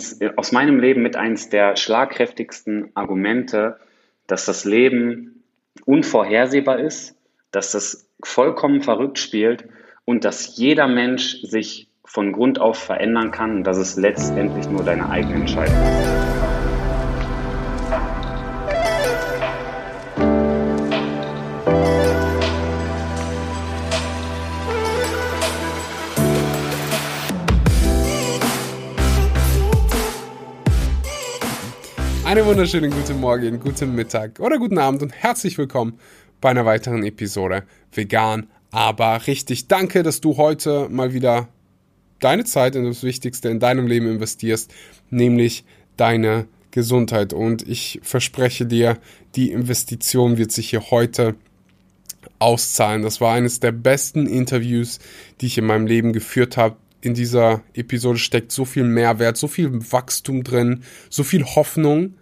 eins, aus meinem Leben mit eins der schlagkräftigsten Argumente, dass das Leben unvorhersehbar ist, dass das vollkommen verrückt spielt und dass jeder Mensch sich von Grund auf verändern kann und dass es letztendlich nur deine eigene Entscheidung ist. Wunderschönen guten Morgen, guten Mittag oder guten Abend und herzlich willkommen bei einer weiteren Episode Vegan, aber richtig. Danke, dass du heute mal wieder deine Zeit in das Wichtigste in deinem Leben investierst, nämlich deine Gesundheit. Und ich verspreche dir, die Investition wird sich hier heute auszahlen. Das war eines der besten Interviews, die ich in meinem Leben geführt habe. In dieser Episode steckt so viel Mehrwert, so viel Wachstum drin, so viel Hoffnung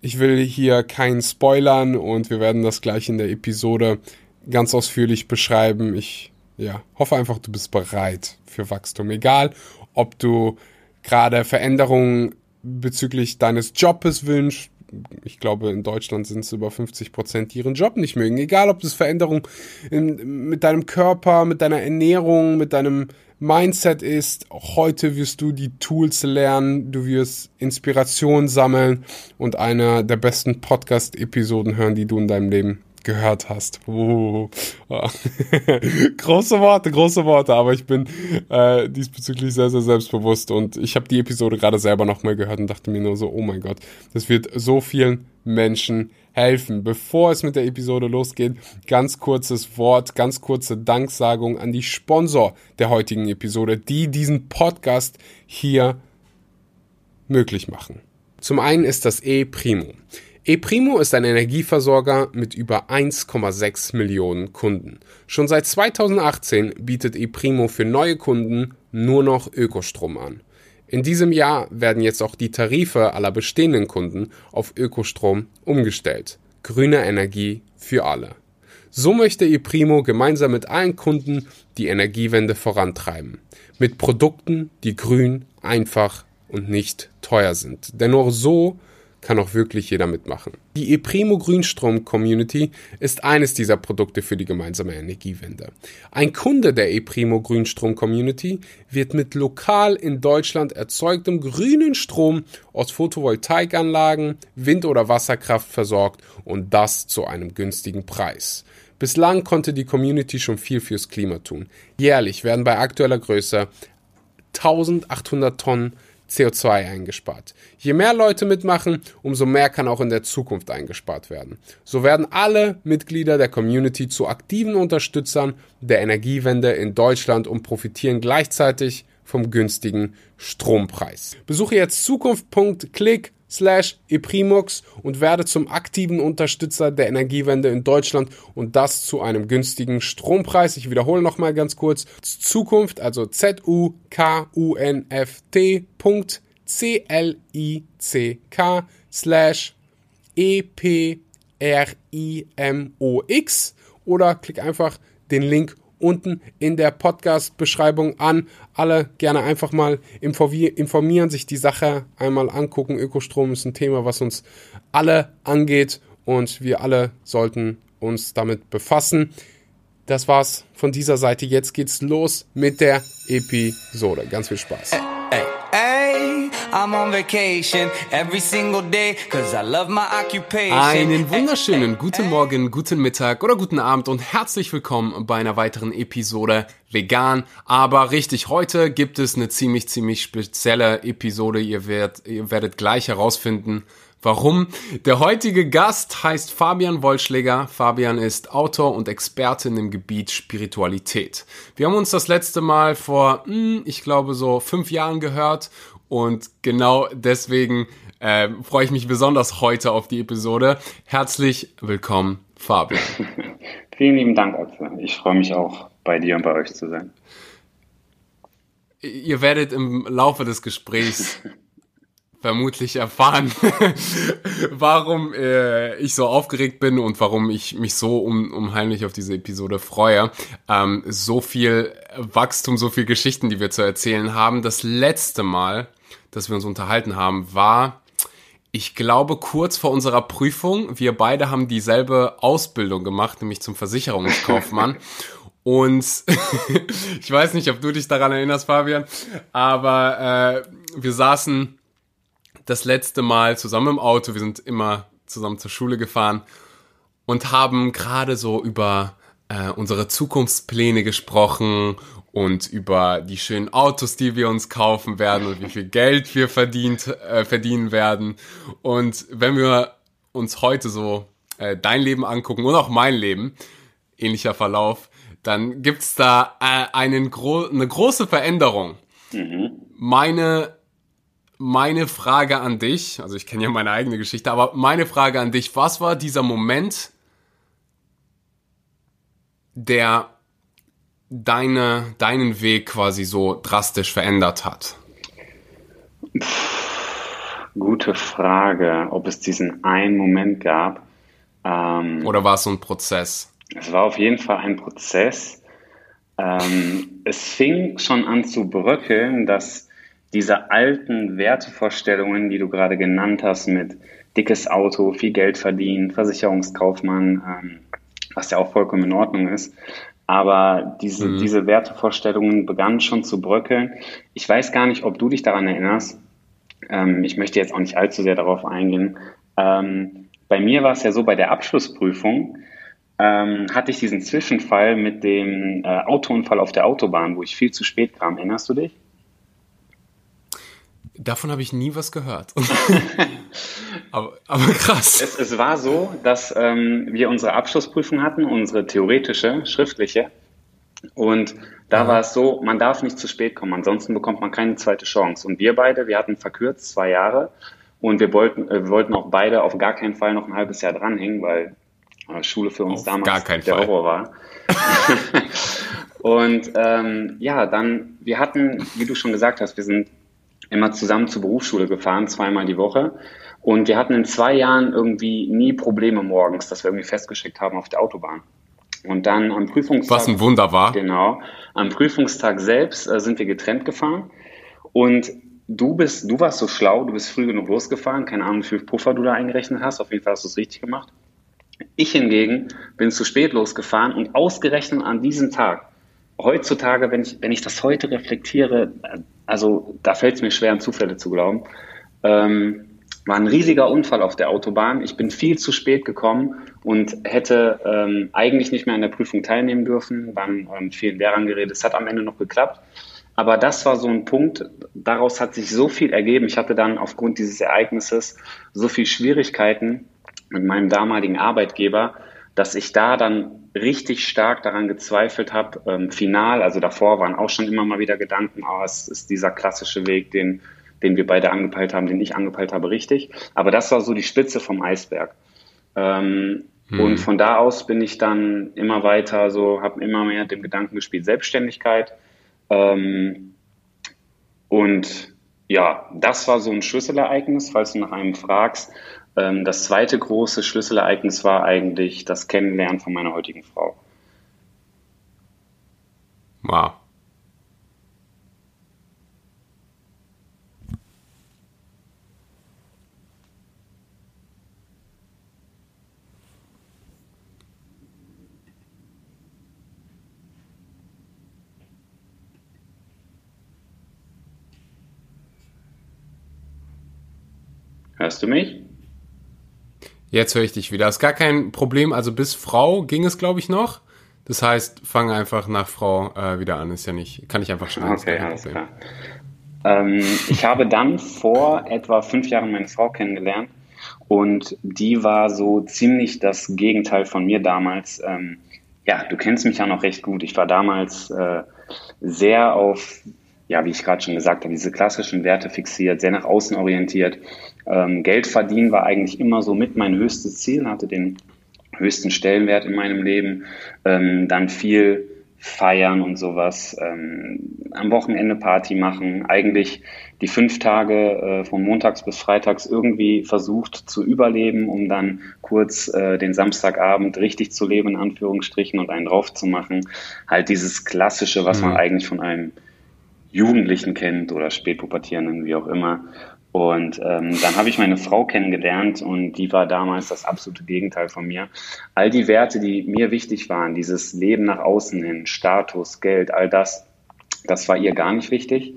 ich will hier keinen spoilern und wir werden das gleich in der Episode ganz ausführlich beschreiben. Ich ja, hoffe einfach, du bist bereit für Wachstum. Egal, ob du gerade Veränderungen bezüglich deines Jobs wünschst. Ich glaube, in Deutschland sind es über 50 Prozent, die ihren Job nicht mögen. Egal, ob es Veränderungen mit deinem Körper, mit deiner Ernährung, mit deinem Mindset ist, heute wirst du die Tools lernen, du wirst Inspiration sammeln und eine der besten Podcast-Episoden hören, die du in deinem Leben gehört hast. Oh. große Worte, große Worte, aber ich bin äh, diesbezüglich sehr, sehr selbstbewusst und ich habe die Episode gerade selber nochmal gehört und dachte mir nur so, oh mein Gott, das wird so vielen Menschen helfen. Bevor es mit der Episode losgeht, ganz kurzes Wort, ganz kurze Danksagung an die Sponsor der heutigen Episode, die diesen Podcast hier möglich machen. Zum einen ist das E-Primo. E-Primo ist ein Energieversorger mit über 1,6 Millionen Kunden. Schon seit 2018 bietet E-Primo für neue Kunden nur noch Ökostrom an. In diesem Jahr werden jetzt auch die Tarife aller bestehenden Kunden auf Ökostrom umgestellt. Grüne Energie für alle. So möchte ePrimo gemeinsam mit allen Kunden die Energiewende vorantreiben. Mit Produkten, die grün, einfach und nicht teuer sind. Denn nur so kann auch wirklich jeder mitmachen. Die ePrimo Grünstrom Community ist eines dieser Produkte für die gemeinsame Energiewende. Ein Kunde der ePrimo Grünstrom Community wird mit lokal in Deutschland erzeugtem grünen Strom aus Photovoltaikanlagen, Wind- oder Wasserkraft versorgt und das zu einem günstigen Preis. Bislang konnte die Community schon viel fürs Klima tun. Jährlich werden bei aktueller Größe 1800 Tonnen CO2 eingespart. Je mehr Leute mitmachen, umso mehr kann auch in der Zukunft eingespart werden. So werden alle Mitglieder der Community zu aktiven Unterstützern der Energiewende in Deutschland und profitieren gleichzeitig vom günstigen Strompreis. Besuche jetzt zukunft.click slash eprimox und werde zum aktiven Unterstützer der Energiewende in Deutschland und das zu einem günstigen Strompreis. Ich wiederhole nochmal ganz kurz. Zukunft, also Z-U-K-U-N-F-T Punkt C-L-I-C-K slash E-P-R-I-M-O-X oder klick einfach den Link unten in der Podcast-Beschreibung an. Alle gerne einfach mal informieren, sich die Sache einmal angucken. Ökostrom ist ein Thema, was uns alle angeht und wir alle sollten uns damit befassen. Das war's von dieser Seite. Jetzt geht's los mit der Episode. Ganz viel Spaß. Einen wunderschönen guten Morgen, guten Mittag oder guten Abend und herzlich willkommen bei einer weiteren Episode Vegan. Aber richtig, heute gibt es eine ziemlich, ziemlich spezielle Episode. Ihr werdet, ihr werdet gleich herausfinden, Warum? Der heutige Gast heißt Fabian Wollschläger. Fabian ist Autor und Experte im Gebiet Spiritualität. Wir haben uns das letzte Mal vor, hm, ich glaube, so fünf Jahren gehört und genau deswegen äh, freue ich mich besonders heute auf die Episode. Herzlich willkommen, Fabian. Vielen lieben Dank, Axel. Ich freue mich auch, bei dir und bei euch zu sein. Ihr werdet im Laufe des Gesprächs vermutlich erfahren, warum äh, ich so aufgeregt bin und warum ich mich so um, unheimlich auf diese Episode freue. Ähm, so viel Wachstum, so viel Geschichten, die wir zu erzählen haben. Das letzte Mal dass wir uns unterhalten haben, war, ich glaube, kurz vor unserer Prüfung, wir beide haben dieselbe Ausbildung gemacht, nämlich zum Versicherungskaufmann. Und ich weiß nicht, ob du dich daran erinnerst, Fabian, aber äh, wir saßen das letzte Mal zusammen im Auto, wir sind immer zusammen zur Schule gefahren und haben gerade so über äh, unsere Zukunftspläne gesprochen und über die schönen Autos, die wir uns kaufen werden und wie viel Geld wir verdient, äh, verdienen werden. Und wenn wir uns heute so äh, dein Leben angucken und auch mein Leben, ähnlicher Verlauf, dann gibt's da äh, einen gro eine große Veränderung. Mhm. Meine, meine Frage an dich, also ich kenne ja meine eigene Geschichte, aber meine Frage an dich, was war dieser Moment, der deine, deinen Weg quasi so drastisch verändert hat? Gute Frage, ob es diesen einen Moment gab. Ähm, Oder war es so ein Prozess? Es war auf jeden Fall ein Prozess. Ähm, es fing schon an zu bröckeln, dass diese alten Wertevorstellungen, die du gerade genannt hast, mit dickes Auto, viel Geld verdienen, Versicherungskaufmann, ähm, was ja auch vollkommen in Ordnung ist, aber diese, mhm. diese Wertevorstellungen begannen schon zu bröckeln. Ich weiß gar nicht, ob du dich daran erinnerst. Ähm, ich möchte jetzt auch nicht allzu sehr darauf eingehen. Ähm, bei mir war es ja so, bei der Abschlussprüfung ähm, hatte ich diesen Zwischenfall mit dem äh, Autounfall auf der Autobahn, wo ich viel zu spät kam. Erinnerst du dich? Davon habe ich nie was gehört. aber, aber, krass. Es, es, war so, dass ähm, wir unsere Abschlussprüfung hatten, unsere theoretische, schriftliche. Und da ja. war es so, man darf nicht zu spät kommen, ansonsten bekommt man keine zweite Chance. Und wir beide, wir hatten verkürzt zwei Jahre und wir wollten, äh, wir wollten auch beide auf gar keinen Fall noch ein halbes Jahr dranhängen, weil äh, Schule für uns auf damals der Fall. Horror war. und ähm, ja, dann, wir hatten, wie du schon gesagt hast, wir sind immer zusammen zur Berufsschule gefahren, zweimal die Woche. Und wir hatten in zwei Jahren irgendwie nie Probleme morgens, dass wir irgendwie festgeschickt haben auf der Autobahn. Und dann am Prüfungstag. Was ein Wunder war. Genau. Am Prüfungstag selbst äh, sind wir getrennt gefahren. Und du bist, du warst so schlau, du bist früh genug losgefahren. Keine Ahnung, wie viel Puffer du da eingerechnet hast. Auf jeden Fall hast du es richtig gemacht. Ich hingegen bin zu spät losgefahren und ausgerechnet an diesem Tag, heutzutage, wenn ich, wenn ich das heute reflektiere, also da fällt es mir schwer, an Zufälle zu glauben. Ähm, war ein riesiger Unfall auf der Autobahn. Ich bin viel zu spät gekommen und hätte ähm, eigentlich nicht mehr an der Prüfung teilnehmen dürfen. Waren ähm, vielen Lehrern geredet. Es hat am Ende noch geklappt. Aber das war so ein Punkt, daraus hat sich so viel ergeben. Ich hatte dann aufgrund dieses Ereignisses so viel Schwierigkeiten mit meinem damaligen Arbeitgeber, dass ich da dann richtig stark daran gezweifelt habe, ähm, final, also davor waren auch schon immer mal wieder Gedanken, oh, es ist dieser klassische Weg, den, den wir beide angepeilt haben, den ich angepeilt habe, richtig. Aber das war so die Spitze vom Eisberg. Ähm, hm. Und von da aus bin ich dann immer weiter, so habe immer mehr dem Gedanken gespielt, Selbstständigkeit. Ähm, und ja, das war so ein Schlüsselereignis, falls du nach einem fragst. Ähm, das zweite große Schlüsselereignis war eigentlich das Kennenlernen von meiner heutigen Frau. Wow. Hörst du mich? Jetzt höre ich dich wieder. Ist gar kein Problem. Also bis Frau ging es, glaube ich, noch. Das heißt, fang einfach nach Frau äh, wieder an. Ist ja nicht, kann ich einfach schnell. Okay, alles klar. Ähm, ich habe dann vor etwa fünf Jahren meine Frau kennengelernt und die war so ziemlich das Gegenteil von mir damals. Ähm, ja, du kennst mich ja noch recht gut. Ich war damals äh, sehr auf ja, wie ich gerade schon gesagt habe, diese klassischen Werte fixiert, sehr nach außen orientiert. Ähm, Geld verdienen war eigentlich immer so mit mein höchstes Ziel, hatte den höchsten Stellenwert in meinem Leben. Ähm, dann viel feiern und sowas, ähm, am Wochenende Party machen, eigentlich die fünf Tage äh, von montags bis freitags irgendwie versucht zu überleben, um dann kurz äh, den Samstagabend richtig zu leben, in Anführungsstrichen, und einen drauf zu machen. Halt dieses Klassische, was mhm. man eigentlich von einem Jugendlichen kennt oder Spätpubertierenden, wie auch immer. Und ähm, dann habe ich meine Frau kennengelernt und die war damals das absolute Gegenteil von mir. All die Werte, die mir wichtig waren, dieses Leben nach außen hin, Status, Geld, all das, das war ihr gar nicht wichtig.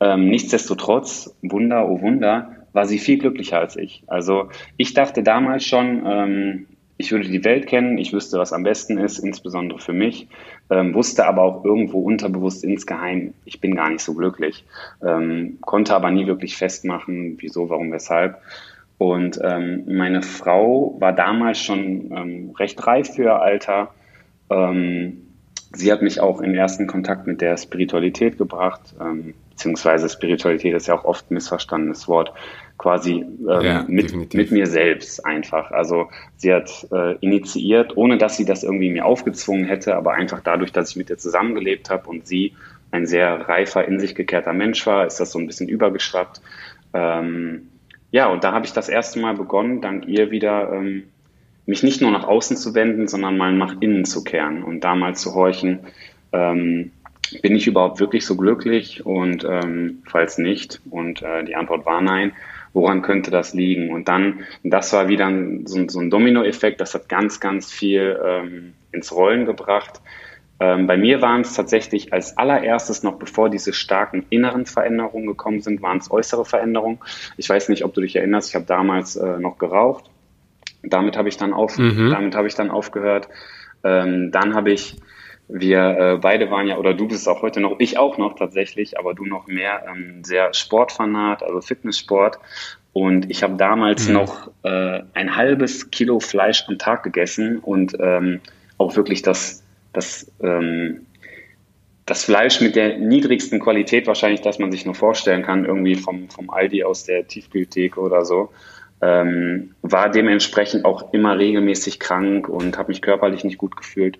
Ähm, nichtsdestotrotz, Wunder, oh Wunder, war sie viel glücklicher als ich. Also ich dachte damals schon, ähm, ich würde die Welt kennen, ich wüsste, was am besten ist, insbesondere für mich, ähm, wusste aber auch irgendwo unterbewusst insgeheim, ich bin gar nicht so glücklich, ähm, konnte aber nie wirklich festmachen, wieso, warum, weshalb. Und ähm, meine Frau war damals schon ähm, recht reif für ihr Alter. Ähm, sie hat mich auch in ersten Kontakt mit der Spiritualität gebracht, ähm, beziehungsweise Spiritualität ist ja auch oft ein missverstandenes Wort quasi ähm, ja, mit, mit mir selbst einfach. Also sie hat äh, initiiert, ohne dass sie das irgendwie mir aufgezwungen hätte, aber einfach dadurch, dass ich mit ihr zusammengelebt habe und sie ein sehr reifer, in sich gekehrter Mensch war, ist das so ein bisschen übergeschwappt. Ähm, ja, und da habe ich das erste Mal begonnen, dank ihr wieder ähm, mich nicht nur nach außen zu wenden, sondern mal nach innen zu kehren und da mal zu horchen, ähm, bin ich überhaupt wirklich so glücklich? Und ähm, falls nicht, und äh, die Antwort war nein, woran könnte das liegen? Und dann, das war wieder so, so ein Dominoeffekt, das hat ganz, ganz viel ähm, ins Rollen gebracht. Ähm, bei mir waren es tatsächlich als allererstes noch, bevor diese starken inneren Veränderungen gekommen sind, waren es äußere Veränderungen. Ich weiß nicht, ob du dich erinnerst, ich habe damals äh, noch geraucht. Damit habe ich dann auf, mhm. damit habe ich dann aufgehört. Ähm, dann habe ich wir äh, beide waren ja, oder du bist auch heute noch, ich auch noch tatsächlich, aber du noch mehr, ähm, sehr Sportfanat, also Fitnesssport. Und ich habe damals mhm. noch äh, ein halbes Kilo Fleisch am Tag gegessen und ähm, auch wirklich das, das, ähm, das Fleisch mit der niedrigsten Qualität wahrscheinlich, dass man sich nur vorstellen kann, irgendwie vom, vom Aldi aus der Tiefkühltheke oder so ähm, war dementsprechend auch immer regelmäßig krank und habe mich körperlich nicht gut gefühlt.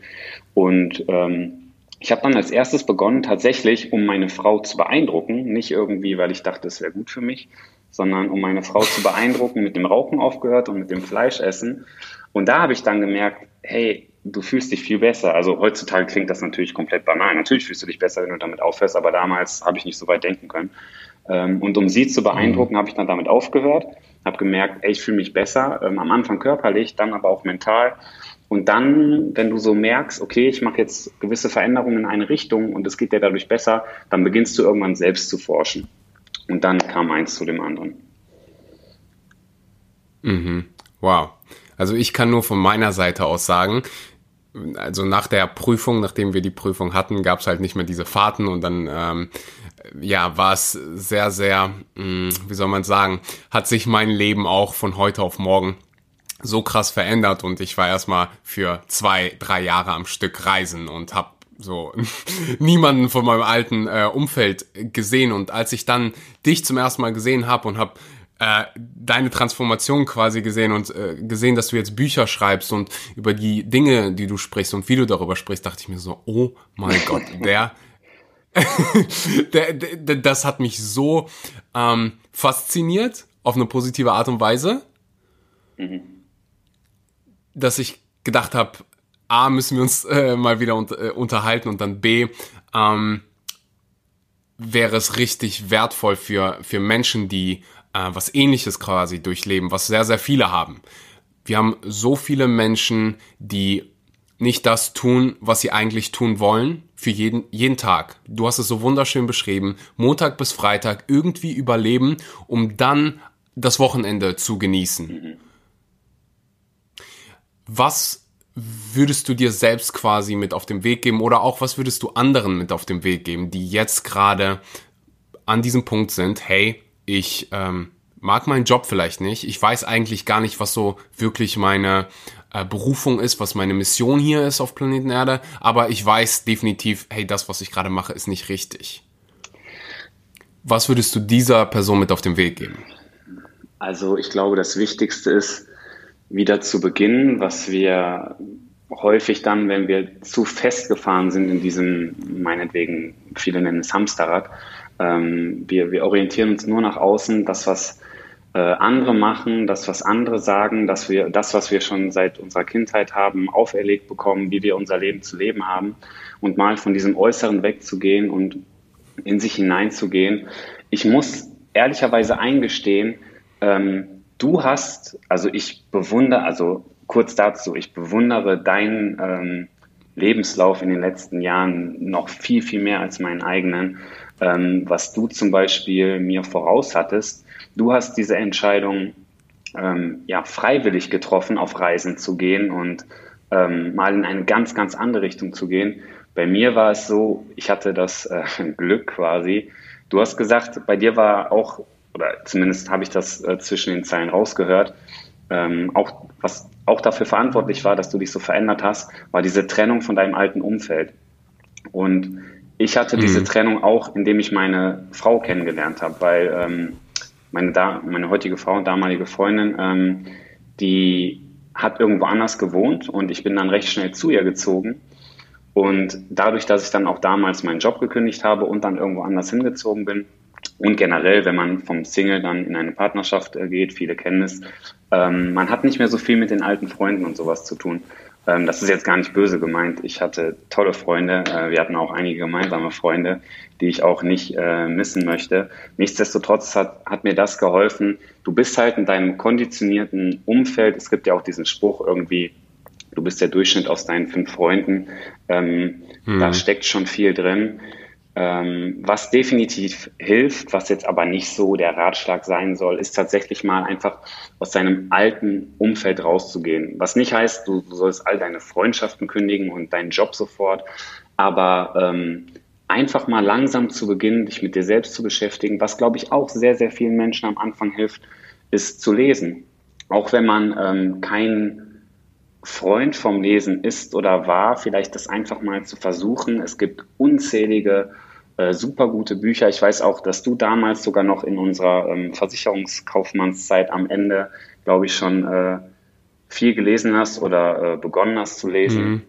Und ähm, ich habe dann als erstes begonnen, tatsächlich, um meine Frau zu beeindrucken, nicht irgendwie, weil ich dachte, es wäre gut für mich, sondern um meine Frau zu beeindrucken, mit dem Rauchen aufgehört und mit dem Fleischessen. Und da habe ich dann gemerkt, hey, du fühlst dich viel besser. Also heutzutage klingt das natürlich komplett banal. Natürlich fühlst du dich besser, wenn du damit aufhörst, aber damals habe ich nicht so weit denken können. Ähm, und um sie zu beeindrucken, habe ich dann damit aufgehört habe gemerkt, ey, ich fühle mich besser, ähm, am Anfang körperlich, dann aber auch mental. Und dann, wenn du so merkst, okay, ich mache jetzt gewisse Veränderungen in eine Richtung und es geht dir dadurch besser, dann beginnst du irgendwann selbst zu forschen. Und dann kam eins zu dem anderen. Mhm. Wow. Also ich kann nur von meiner Seite aus sagen, also nach der Prüfung, nachdem wir die Prüfung hatten, gab es halt nicht mehr diese Fahrten und dann ähm, ja, war es sehr, sehr, mh, hm, wie soll man sagen, hat sich mein Leben auch von heute auf morgen so krass verändert und ich war erstmal für zwei, drei Jahre am Stück reisen und habe so niemanden von meinem alten äh, Umfeld gesehen und als ich dann dich zum ersten Mal gesehen habe und habe äh, deine Transformation quasi gesehen und äh, gesehen, dass du jetzt Bücher schreibst und über die Dinge, die du sprichst und wie du darüber sprichst, dachte ich mir so, oh mein Gott, der der, der, das hat mich so ähm, fasziniert auf eine positive Art und Weise, mhm. Dass ich gedacht habe, A, müssen wir uns äh, mal wieder un äh, unterhalten und dann B, ähm, wäre es richtig wertvoll für, für Menschen, die äh, was ähnliches quasi durchleben, was sehr, sehr viele haben. Wir haben so viele Menschen, die nicht das tun, was sie eigentlich tun wollen, für jeden, jeden Tag. Du hast es so wunderschön beschrieben. Montag bis Freitag irgendwie überleben, um dann das Wochenende zu genießen. Was würdest du dir selbst quasi mit auf den Weg geben oder auch was würdest du anderen mit auf den Weg geben, die jetzt gerade an diesem Punkt sind, hey, ich ähm, mag meinen Job vielleicht nicht, ich weiß eigentlich gar nicht, was so wirklich meine äh, Berufung ist, was meine Mission hier ist auf Planeten Erde, aber ich weiß definitiv, hey, das, was ich gerade mache, ist nicht richtig. Was würdest du dieser Person mit auf den Weg geben? Also ich glaube, das Wichtigste ist, wieder zu beginnen, was wir häufig dann, wenn wir zu festgefahren sind in diesem, meinetwegen, viele nennen es Hamsterrad, ähm, wir, wir orientieren uns nur nach außen, das, was äh, andere machen, das, was andere sagen, dass wir das, was wir schon seit unserer Kindheit haben, auferlegt bekommen, wie wir unser Leben zu leben haben und mal von diesem Äußeren wegzugehen und in sich hineinzugehen. Ich muss ehrlicherweise eingestehen, ähm, du hast, also ich bewundere, also kurz dazu, ich bewundere deinen ähm, Lebenslauf in den letzten Jahren noch viel, viel mehr als meinen eigenen. Ähm, was du zum Beispiel mir voraus hattest, du hast diese Entscheidung ähm, ja, freiwillig getroffen, auf Reisen zu gehen und ähm, mal in eine ganz, ganz andere Richtung zu gehen. Bei mir war es so, ich hatte das äh, Glück quasi. Du hast gesagt, bei dir war auch, oder zumindest habe ich das äh, zwischen den Zeilen rausgehört, ähm, auch was auch dafür verantwortlich war, dass du dich so verändert hast, war diese Trennung von deinem alten Umfeld. Und ich hatte mhm. diese Trennung auch, indem ich meine Frau kennengelernt habe, weil ähm, meine, da meine heutige Frau und damalige Freundin, ähm, die hat irgendwo anders gewohnt und ich bin dann recht schnell zu ihr gezogen. Und dadurch, dass ich dann auch damals meinen Job gekündigt habe und dann irgendwo anders hingezogen bin, und generell, wenn man vom Single dann in eine Partnerschaft äh, geht, viele kennen es, ähm, man hat nicht mehr so viel mit den alten Freunden und sowas zu tun. Ähm, das ist jetzt gar nicht böse gemeint. Ich hatte tolle Freunde. Äh, wir hatten auch einige gemeinsame Freunde, die ich auch nicht äh, missen möchte. Nichtsdestotrotz hat, hat mir das geholfen. Du bist halt in deinem konditionierten Umfeld. Es gibt ja auch diesen Spruch irgendwie, du bist der Durchschnitt aus deinen fünf Freunden. Ähm, hm. Da steckt schon viel drin. Ähm, was definitiv hilft, was jetzt aber nicht so der Ratschlag sein soll, ist tatsächlich mal einfach aus deinem alten Umfeld rauszugehen. Was nicht heißt, du, sollst all deine Freundschaften kündigen und deinen Job sofort, aber ähm, einfach mal langsam zu beginnen, dich mit dir selbst zu beschäftigen, was glaube ich auch sehr, sehr vielen Menschen am Anfang hilft, ist zu lesen. Auch wenn man ähm, kein Freund vom Lesen ist oder war, vielleicht das einfach mal zu versuchen. Es gibt unzählige äh, super gute Bücher. Ich weiß auch, dass du damals sogar noch in unserer ähm, Versicherungskaufmannszeit am Ende, glaube ich, schon äh, viel gelesen hast oder äh, begonnen hast zu lesen. Mhm.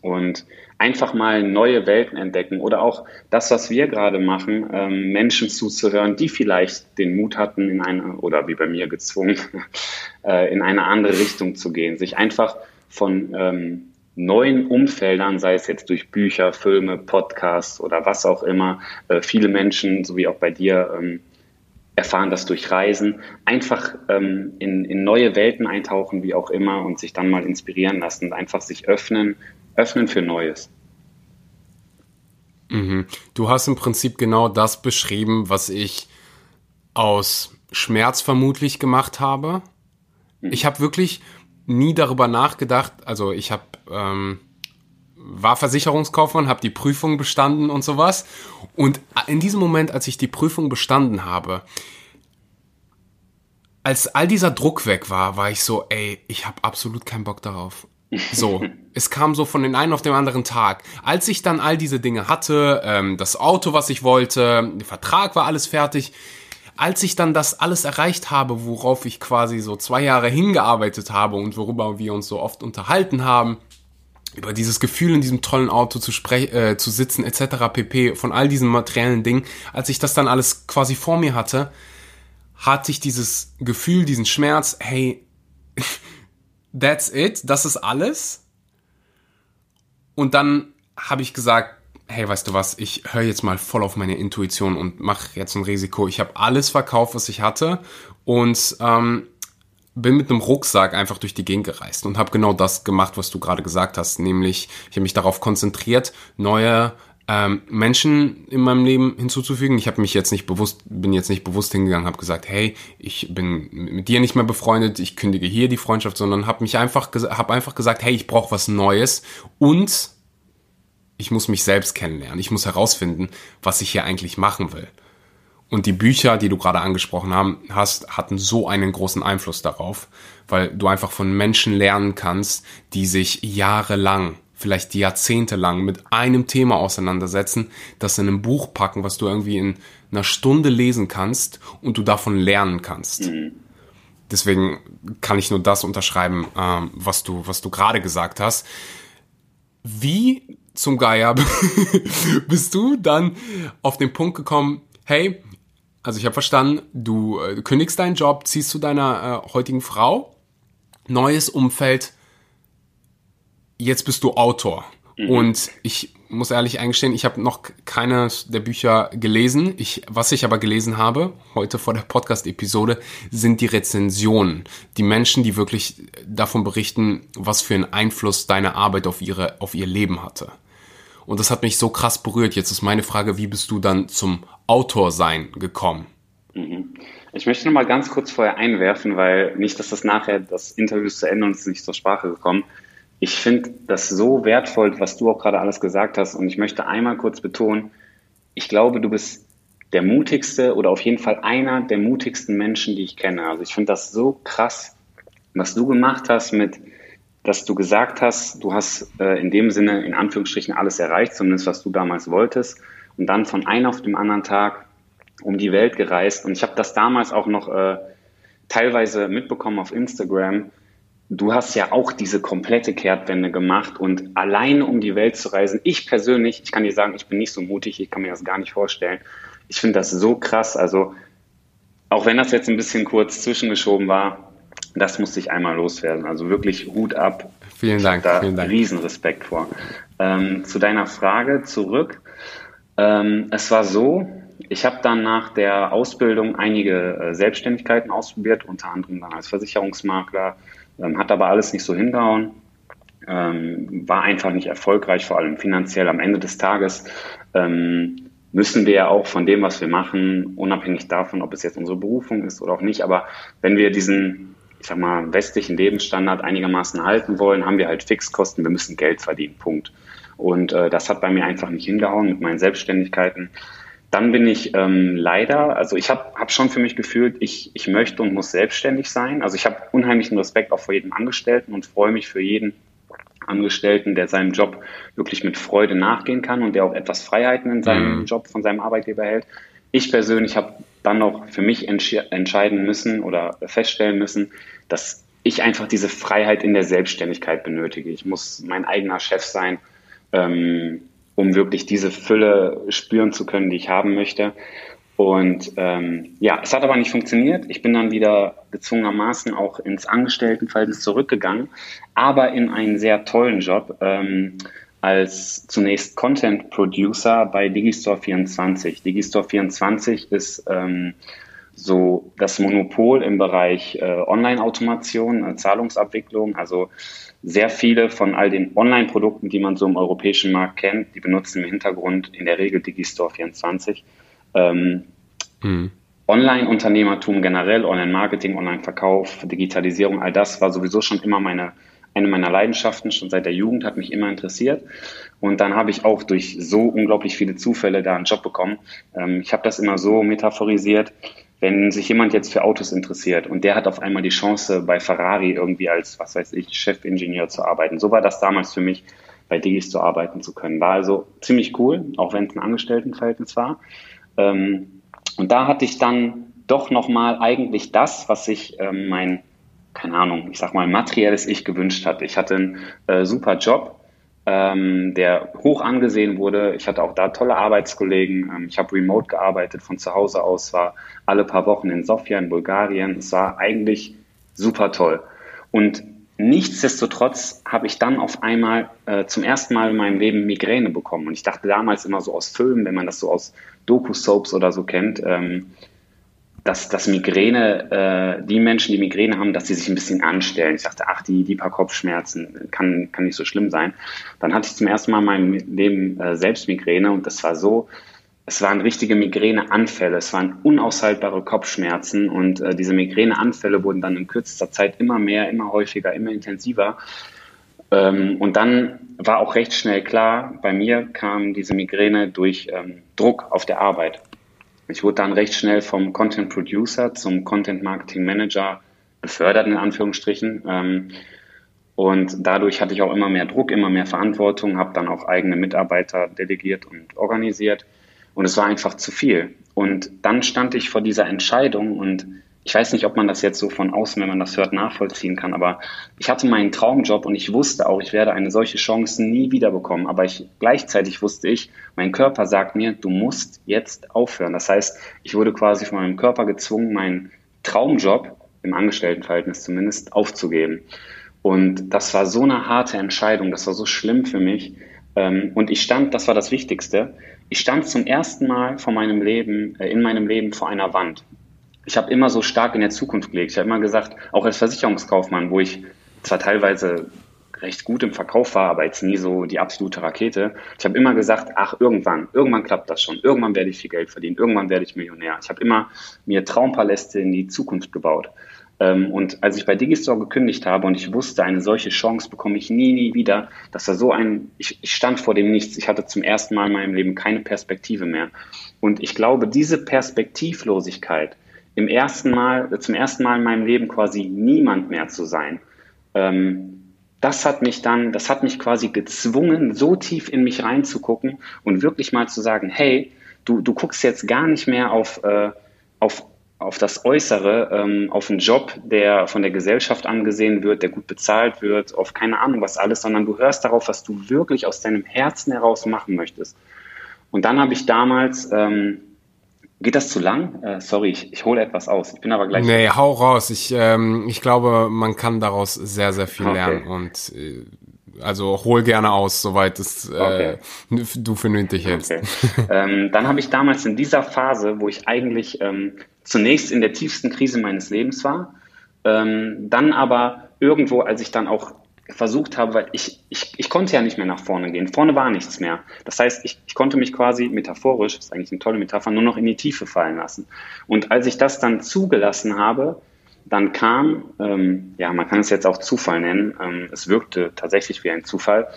Und einfach mal neue Welten entdecken oder auch das, was wir gerade machen, ähm, Menschen zuzuhören, die vielleicht den Mut hatten, in eine, oder wie bei mir gezwungen, äh, in eine andere Richtung zu gehen, sich einfach von ähm, neuen Umfeldern, sei es jetzt durch Bücher, Filme, Podcasts oder was auch immer, äh, viele Menschen, so wie auch bei dir, ähm, erfahren das durch Reisen, einfach ähm, in, in neue Welten eintauchen, wie auch immer, und sich dann mal inspirieren lassen und einfach sich öffnen, öffnen für Neues. Mhm. Du hast im Prinzip genau das beschrieben, was ich aus Schmerz vermutlich gemacht habe. Mhm. Ich habe wirklich nie darüber nachgedacht, also ich habe ähm, war Versicherungskaufmann, habe die Prüfung bestanden und sowas. Und in diesem Moment, als ich die Prüfung bestanden habe, als all dieser Druck weg war, war ich so, ey, ich habe absolut keinen Bock darauf. So, es kam so von den einen auf den anderen Tag. Als ich dann all diese Dinge hatte, ähm, das Auto, was ich wollte, der Vertrag war alles fertig, als ich dann das alles erreicht habe, worauf ich quasi so zwei Jahre hingearbeitet habe und worüber wir uns so oft unterhalten haben, über dieses Gefühl in diesem tollen Auto zu, äh, zu sitzen etc. pp. von all diesen materiellen Dingen, als ich das dann alles quasi vor mir hatte, hatte ich dieses Gefühl, diesen Schmerz, hey, that's it, das ist alles. Und dann habe ich gesagt, hey, weißt du was, ich höre jetzt mal voll auf meine Intuition und mache jetzt ein Risiko. Ich habe alles verkauft, was ich hatte und ähm, bin mit einem Rucksack einfach durch die Gegend gereist und habe genau das gemacht, was du gerade gesagt hast, nämlich ich habe mich darauf konzentriert, neue ähm, Menschen in meinem Leben hinzuzufügen. Ich habe mich jetzt nicht bewusst, bin jetzt nicht bewusst hingegangen, habe gesagt, hey, ich bin mit dir nicht mehr befreundet, ich kündige hier die Freundschaft, sondern habe mich einfach, habe einfach gesagt, hey, ich brauche was Neues und ich muss mich selbst kennenlernen. Ich muss herausfinden, was ich hier eigentlich machen will. Und die Bücher, die du gerade angesprochen haben, hast, hatten so einen großen Einfluss darauf, weil du einfach von Menschen lernen kannst, die sich jahrelang, vielleicht jahrzehntelang mit einem Thema auseinandersetzen, das in einem Buch packen, was du irgendwie in einer Stunde lesen kannst und du davon lernen kannst. Mhm. Deswegen kann ich nur das unterschreiben, ähm, was du, was du gerade gesagt hast. Wie zum Geier bist du dann auf den Punkt gekommen, hey, also ich habe verstanden, du, äh, kündigst deinen Job, ziehst zu deiner äh, heutigen Frau, neues Umfeld, jetzt bist du Autor. Mhm. Und ich muss ehrlich eingestehen, ich habe noch keines der Bücher gelesen. Ich, was ich aber gelesen habe, heute vor der Podcast-Episode, sind die Rezensionen. Die Menschen, die wirklich davon berichten, was für einen Einfluss deine Arbeit auf, ihre, auf ihr Leben hatte. Und das hat mich so krass berührt. Jetzt ist meine Frage, wie bist du dann zum Autorsein gekommen? Mhm. Ich möchte noch mal ganz kurz vorher einwerfen, weil nicht, dass das nachher das Interview zu Ende und es nicht zur Sprache gekommen. Ich finde das so wertvoll, was du auch gerade alles gesagt hast. Und ich möchte einmal kurz betonen, ich glaube, du bist der mutigste oder auf jeden Fall einer der mutigsten Menschen, die ich kenne. Also ich finde das so krass, was du gemacht hast mit, dass du gesagt hast, du hast äh, in dem Sinne in Anführungsstrichen alles erreicht, zumindest was du damals wolltest. Und dann von einem auf dem anderen Tag um die Welt gereist. Und ich habe das damals auch noch äh, teilweise mitbekommen auf Instagram, du hast ja auch diese komplette Kehrtwende gemacht und alleine um die Welt zu reisen. Ich persönlich, ich kann dir sagen, ich bin nicht so mutig, ich kann mir das gar nicht vorstellen. Ich finde das so krass. Also, auch wenn das jetzt ein bisschen kurz zwischengeschoben war, das musste ich einmal loswerden. Also wirklich Hut ab. Vielen Dank. Da vielen Dank. Riesenrespekt vor. Ähm, zu deiner Frage zurück. Ähm, es war so, ich habe dann nach der Ausbildung einige äh, Selbstständigkeiten ausprobiert, unter anderem dann als Versicherungsmakler, ähm, hat aber alles nicht so hingehauen, ähm, war einfach nicht erfolgreich, vor allem finanziell. Am Ende des Tages ähm, müssen wir ja auch von dem, was wir machen, unabhängig davon, ob es jetzt unsere Berufung ist oder auch nicht, aber wenn wir diesen, ich sag mal, westlichen Lebensstandard einigermaßen halten wollen, haben wir halt Fixkosten, wir müssen Geld verdienen, Punkt. Und äh, das hat bei mir einfach nicht hingehauen mit meinen Selbstständigkeiten. Dann bin ich ähm, leider, also ich habe hab schon für mich gefühlt, ich, ich möchte und muss selbstständig sein. Also ich habe unheimlichen Respekt auch vor jedem Angestellten und freue mich für jeden Angestellten, der seinem Job wirklich mit Freude nachgehen kann und der auch etwas Freiheiten in seinem mhm. Job von seinem Arbeitgeber hält. Ich persönlich habe dann noch für mich entscheiden müssen oder feststellen müssen, dass ich einfach diese Freiheit in der Selbstständigkeit benötige. Ich muss mein eigener Chef sein. Ähm, um wirklich diese Fülle spüren zu können, die ich haben möchte. Und ähm, ja, es hat aber nicht funktioniert. Ich bin dann wieder gezwungenermaßen auch ins Angestelltenverhältnis zurückgegangen, aber in einen sehr tollen Job ähm, als zunächst Content Producer bei Digistore 24. Digistore 24 ist ähm, so das Monopol im Bereich äh, Online-Automation, äh, Zahlungsabwicklung, also sehr viele von all den Online-Produkten, die man so im europäischen Markt kennt, die benutzen im Hintergrund in der Regel Digistore 24. Ähm, mhm. Online-Unternehmertum generell, Online-Marketing, Online-Verkauf, Digitalisierung, all das war sowieso schon immer meine, eine meiner Leidenschaften, schon seit der Jugend hat mich immer interessiert. Und dann habe ich auch durch so unglaublich viele Zufälle da einen Job bekommen. Ähm, ich habe das immer so metaphorisiert, wenn sich jemand jetzt für Autos interessiert und der hat auf einmal die Chance, bei Ferrari irgendwie als, was weiß ich, Chefingenieur zu arbeiten. So war das damals für mich, bei Digis zu arbeiten zu können. War also ziemlich cool, auch wenn es ein Angestelltenverhältnis war. Ähm, und da hatte ich dann doch nochmal eigentlich das, was sich ähm, mein, keine Ahnung, ich sag mal, materielles Ich gewünscht hatte. Ich hatte einen äh, super Job, ähm, der hoch angesehen wurde. Ich hatte auch da tolle Arbeitskollegen. Ähm, ich habe remote gearbeitet von zu Hause aus, war alle paar Wochen in Sofia in Bulgarien. Es war eigentlich super toll. Und nichtsdestotrotz habe ich dann auf einmal äh, zum ersten Mal in meinem Leben Migräne bekommen. Und ich dachte damals immer so aus Filmen, wenn man das so aus Doku-Soaps oder so kennt, ähm, dass, dass Migräne, äh, die Menschen, die Migräne haben, dass sie sich ein bisschen anstellen. Ich dachte, ach, die, die paar Kopfschmerzen kann, kann nicht so schlimm sein. Dann hatte ich zum ersten Mal in meinem Leben äh, selbst Migräne und das war so, es waren richtige Migräneanfälle, es waren unaushaltbare Kopfschmerzen und äh, diese Migräneanfälle wurden dann in kürzester Zeit immer mehr, immer häufiger, immer intensiver. Ähm, und dann war auch recht schnell klar, bei mir kam diese Migräne durch ähm, Druck auf der Arbeit. Ich wurde dann recht schnell vom Content Producer zum Content Marketing Manager befördert, in Anführungsstrichen. Ähm, und dadurch hatte ich auch immer mehr Druck, immer mehr Verantwortung, habe dann auch eigene Mitarbeiter delegiert und organisiert. Und es war einfach zu viel. Und dann stand ich vor dieser Entscheidung und ich weiß nicht, ob man das jetzt so von außen, wenn man das hört, nachvollziehen kann, aber ich hatte meinen Traumjob und ich wusste auch, ich werde eine solche Chance nie wieder bekommen. Aber ich, gleichzeitig wusste ich, mein Körper sagt mir, du musst jetzt aufhören. Das heißt, ich wurde quasi von meinem Körper gezwungen, meinen Traumjob, im Angestelltenverhältnis zumindest, aufzugeben. Und das war so eine harte Entscheidung, das war so schlimm für mich, Ähm, und ich stand, das war das Wichtigste, ich stand zum ersten Mal vor meinem Leben, äh, in meinem Leben vor einer Wand. Ich habe immer so stark in der Zukunft gelegt. Ich habe immer gesagt, auch als Versicherungskaufmann, wo ich zwar teilweise recht gut im Verkauf war, aber jetzt nie so die absolute Rakete. Ich habe immer gesagt, ach, irgendwann, irgendwann klappt das schon. Irgendwann werde ich viel Geld verdienen. Irgendwann werde ich Millionär. Ich habe immer mir Traumpaläste in die Zukunft gebaut. Ähm, und als ich bei Digistore gekündigt habe und ich wusste, eine solche Chance bekomme ich nie, nie wieder, dass da so ein, ich, ich stand vor dem Nichts. Ich hatte zum ersten Mal in meinem Leben keine Perspektive mehr. Und ich glaube, diese Perspektivlosigkeit, im ersten Mal, zum ersten Mal in meinem Leben quasi niemand mehr zu sein, ähm, das hat mich dann, das hat mich quasi gezwungen, so tief in mich reinzugucken und wirklich mal zu sagen, hey, du, du guckst jetzt gar nicht mehr auf, äh, auf auf das Äußere, ähm, auf einen Job, der von der Gesellschaft angesehen wird, der gut bezahlt wird, auf keine Ahnung was alles, sondern du hörst darauf, was du wirklich aus deinem Herzen heraus machen möchtest. Und dann habe ich damals, ähm, geht das zu lang? Äh, sorry, ich, ich hole etwas aus. Ich bin aber gleich. Nee, hau raus. Ich, ähm, ich glaube, man kann daraus sehr, sehr viel okay. lernen und äh, also hol gerne aus, soweit es äh, okay. du für nötig hältst. Okay. ähm, dann habe ich damals in dieser Phase, wo ich eigentlich ähm, zunächst in der tiefsten Krise meines Lebens war, ähm, dann aber irgendwo, als ich dann auch versucht habe, weil ich, ich, ich konnte ja nicht mehr nach vorne gehen. Vorne war nichts mehr. Das heißt, ich, ich konnte mich quasi metaphorisch, das ist eigentlich eine tolle Metapher, nur noch in die Tiefe fallen lassen. Und als ich das dann zugelassen habe, dann kam, ähm, ja, man kann es jetzt auch Zufall nennen, ähm, es wirkte tatsächlich wie ein Zufall,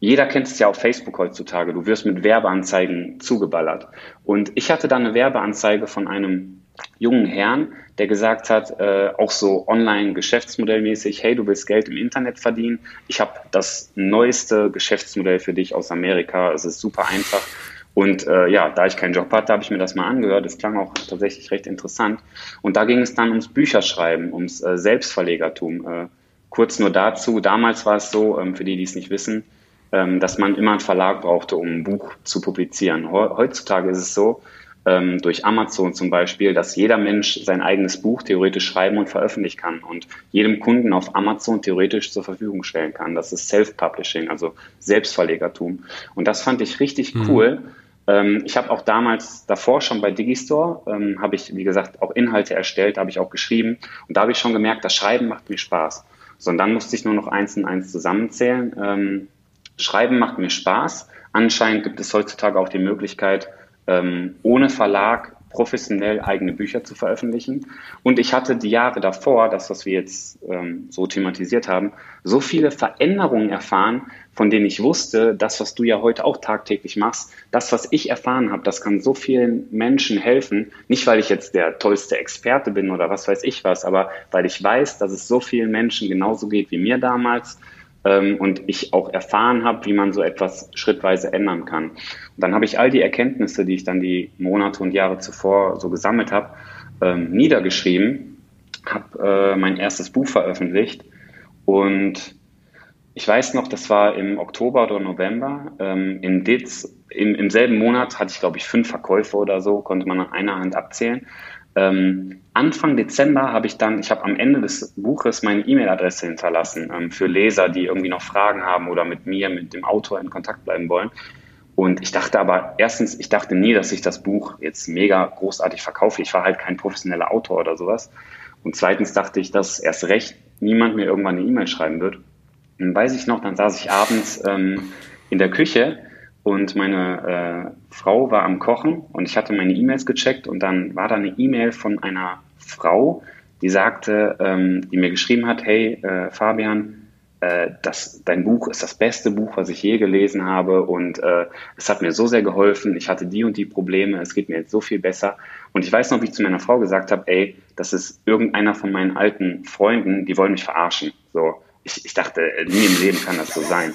jeder kennt es ja auf Facebook heutzutage. Du wirst mit Werbeanzeigen zugeballert. Und ich hatte dann eine Werbeanzeige von einem jungen Herrn, der gesagt hat, äh, auch so online geschäftsmodellmäßig, hey, du willst Geld im Internet verdienen. Ich habe das neueste Geschäftsmodell für dich aus Amerika. Es ist super einfach. Und äh, ja, da ich keinen Job hatte, habe ich mir das mal angehört. Es klang auch tatsächlich recht interessant. Und da ging es dann ums Bücherschreiben, ums äh, Selbstverlegertum. Äh, kurz nur dazu, damals war es so, ähm, für die, die es nicht wissen, ähm, dass man immer einen Verlag brauchte, um ein Buch zu publizieren. Heutzutage ist es so, ähm, durch Amazon zum Beispiel, dass jeder Mensch sein eigenes Buch theoretisch schreiben und veröffentlichen kann und jedem Kunden auf Amazon theoretisch zur Verfügung stellen kann. Das ist Self-Publishing, also Selbstverlegertum. Und das fand ich richtig mhm. cool. Ähm, ich habe auch damals davor schon bei Digistore, ähm, habe ich, wie gesagt, auch Inhalte erstellt, habe ich auch geschrieben. Und da habe ich schon gemerkt, das Schreiben macht mir Spaß. So, und dann musste ich nur noch eins und eins zusammenzählen. Ähm, Schreiben macht mir Spaß. Anscheinend gibt es heutzutage auch die Möglichkeit, ähm, ohne Verlag professionell eigene Bücher zu veröffentlichen. Und ich hatte die Jahre davor, das, was wir jetzt ähm, so thematisiert haben, so viele Veränderungen erfahren, von denen ich wusste, das, was du ja heute auch tagtäglich machst, das, was ich erfahren habe, das kann so vielen Menschen helfen. Nicht, weil ich jetzt der tollste Experte bin oder was weiß ich was, aber weil ich weiß, dass es so vielen Menschen genauso geht wie mir damals und ich auch erfahren habe, wie man so etwas schrittweise ändern kann. Und dann habe ich all die Erkenntnisse, die ich dann die Monate und Jahre zuvor so gesammelt habe, ähm, niedergeschrieben, habe äh, mein erstes Buch veröffentlicht und ich weiß noch, das war im Oktober oder November. Ähm, in Ditz, im, im selben Monat hatte ich, glaube ich, fünf Verkäufe oder so, konnte man an einer Hand abzählen. Ähm, Anfang Dezember habe ich dann, ich habe am Ende des Buches meine E-Mail-Adresse hinterlassen ähm, für Leser, die irgendwie noch Fragen haben oder mit mir, mit dem Autor in Kontakt bleiben wollen. Und ich dachte aber, erstens, ich dachte nie, dass ich das Buch jetzt mega großartig verkaufe. Ich war halt kein professioneller Autor oder sowas. Und zweitens dachte ich, dass erst recht niemand mir irgendwann eine E-Mail schreiben wird. Und weiß ich noch, dann saß ich abends ähm, in der Küche und meine äh, Frau war am Kochen und ich hatte meine E-Mails gecheckt und dann war da eine E-Mail von einer Frau, die sagte, ähm, die mir geschrieben hat, hey äh, Fabian, äh, das, dein Buch ist das beste Buch, was ich je gelesen habe und äh, es hat mir so sehr geholfen. Ich hatte die und die Probleme, es geht mir jetzt so viel besser. Und ich weiß noch, wie ich zu meiner Frau gesagt habe, ey, das ist irgendeiner von meinen alten Freunden, die wollen mich verarschen. So, ich, ich dachte, nie im Leben kann das so sein.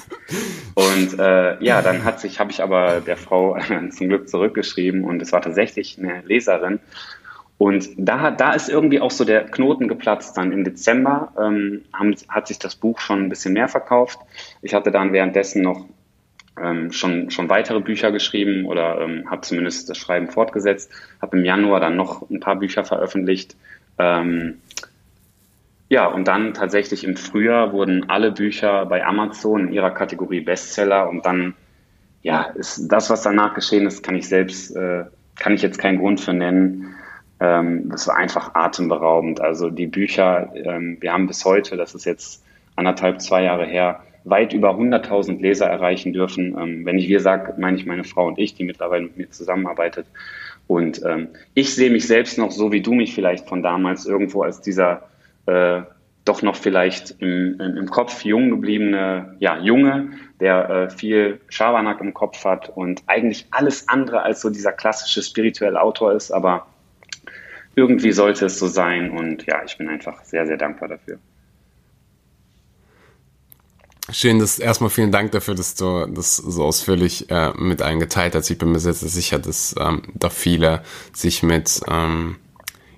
Und äh, ja, dann hat sich, habe ich aber der Frau zum Glück zurückgeschrieben und es war tatsächlich eine Leserin. Und da, da ist irgendwie auch so der Knoten geplatzt. Dann im Dezember ähm, haben, hat sich das Buch schon ein bisschen mehr verkauft. Ich hatte dann währenddessen noch ähm, schon, schon weitere Bücher geschrieben oder ähm, habe zumindest das Schreiben fortgesetzt. Habe im Januar dann noch ein paar Bücher veröffentlicht. Ähm, ja, und dann tatsächlich im Frühjahr wurden alle Bücher bei Amazon in ihrer Kategorie Bestseller und dann ja, ist das, was danach geschehen ist, kann ich selbst, äh, kann ich jetzt keinen Grund für nennen. Ähm, das war einfach atemberaubend. Also die Bücher, ähm, wir haben bis heute, das ist jetzt anderthalb, zwei Jahre her, weit über 100.000 Leser erreichen dürfen. Ähm, wenn ich wir sage, meine ich meine Frau und ich, die mittlerweile mit mir zusammenarbeitet. Und ähm, ich sehe mich selbst noch so, wie du mich vielleicht von damals irgendwo als dieser äh, doch noch vielleicht im, im Kopf jung gebliebene ja, Junge, der äh, viel Schabernack im Kopf hat und eigentlich alles andere als so dieser klassische spirituelle Autor ist, aber irgendwie sollte es so sein und ja, ich bin einfach sehr, sehr dankbar dafür. Schön, dass erstmal vielen Dank dafür, dass du das so ausführlich äh, mit allen geteilt hast. Ich bin mir sehr, sehr sicher, dass ähm, da viele sich mit ähm,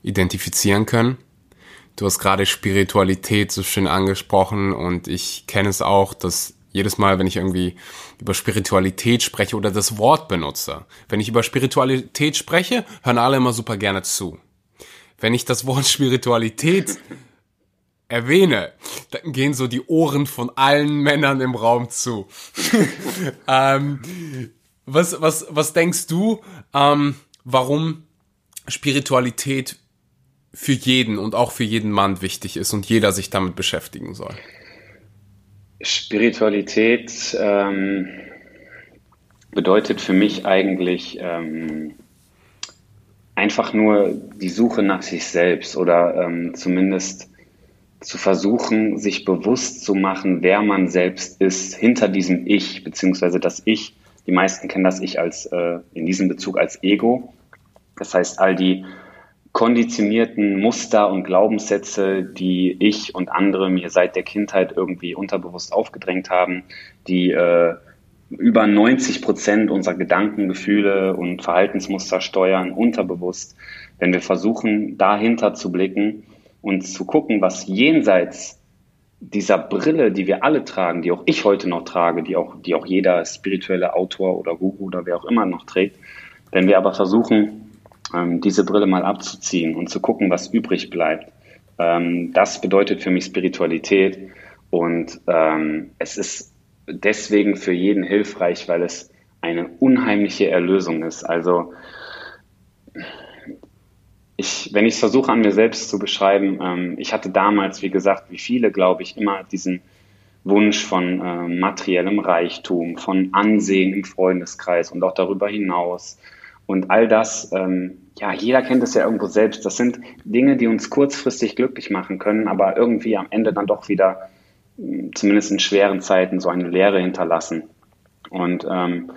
identifizieren können. Du hast gerade Spiritualität so schön angesprochen und ich kenne es auch, dass jedes Mal, wenn ich irgendwie über Spiritualität spreche oder das Wort benutze, wenn ich über Spiritualität spreche, hören alle immer super gerne zu. Wenn ich das Wort Spiritualität erwähne, dann gehen so die Ohren von allen Männern im Raum zu. ähm, was, was, was denkst du, ähm, warum Spiritualität für jeden und auch für jeden Mann wichtig ist und jeder sich damit beschäftigen soll? Spiritualität ähm, bedeutet für mich eigentlich ähm, einfach nur die Suche nach sich selbst oder ähm, zumindest zu versuchen, sich bewusst zu machen, wer man selbst ist, hinter diesem Ich, beziehungsweise das Ich. Die meisten kennen das Ich als, äh, in diesem Bezug als Ego. Das heißt, all die konditionierten Muster und Glaubenssätze, die ich und andere mir seit der Kindheit irgendwie unterbewusst aufgedrängt haben, die äh, über 90 Prozent unserer Gedanken, Gefühle und Verhaltensmuster steuern, unterbewusst. Wenn wir versuchen, dahinter zu blicken und zu gucken, was jenseits dieser Brille, die wir alle tragen, die auch ich heute noch trage, die auch, die auch jeder spirituelle Autor oder Guru oder wer auch immer noch trägt, wenn wir aber versuchen, ähm, diese Brille mal abzuziehen und zu gucken, was übrig bleibt. Ähm, das bedeutet für mich Spiritualität und ähm, es ist deswegen für jeden hilfreich, weil es eine unheimliche Erlösung ist. Also ich, wenn ich es versuche an mir selbst zu beschreiben, ähm, ich hatte damals, wie gesagt, wie viele, glaube ich, immer diesen Wunsch von äh, materiellem Reichtum, von Ansehen im Freundeskreis und auch darüber hinaus, und all das, ähm, ja, jeder kennt es ja irgendwo selbst. Das sind Dinge, die uns kurzfristig glücklich machen können, aber irgendwie am Ende dann doch wieder, hm, zumindest in schweren Zeiten, so eine Leere hinterlassen. Und ähm,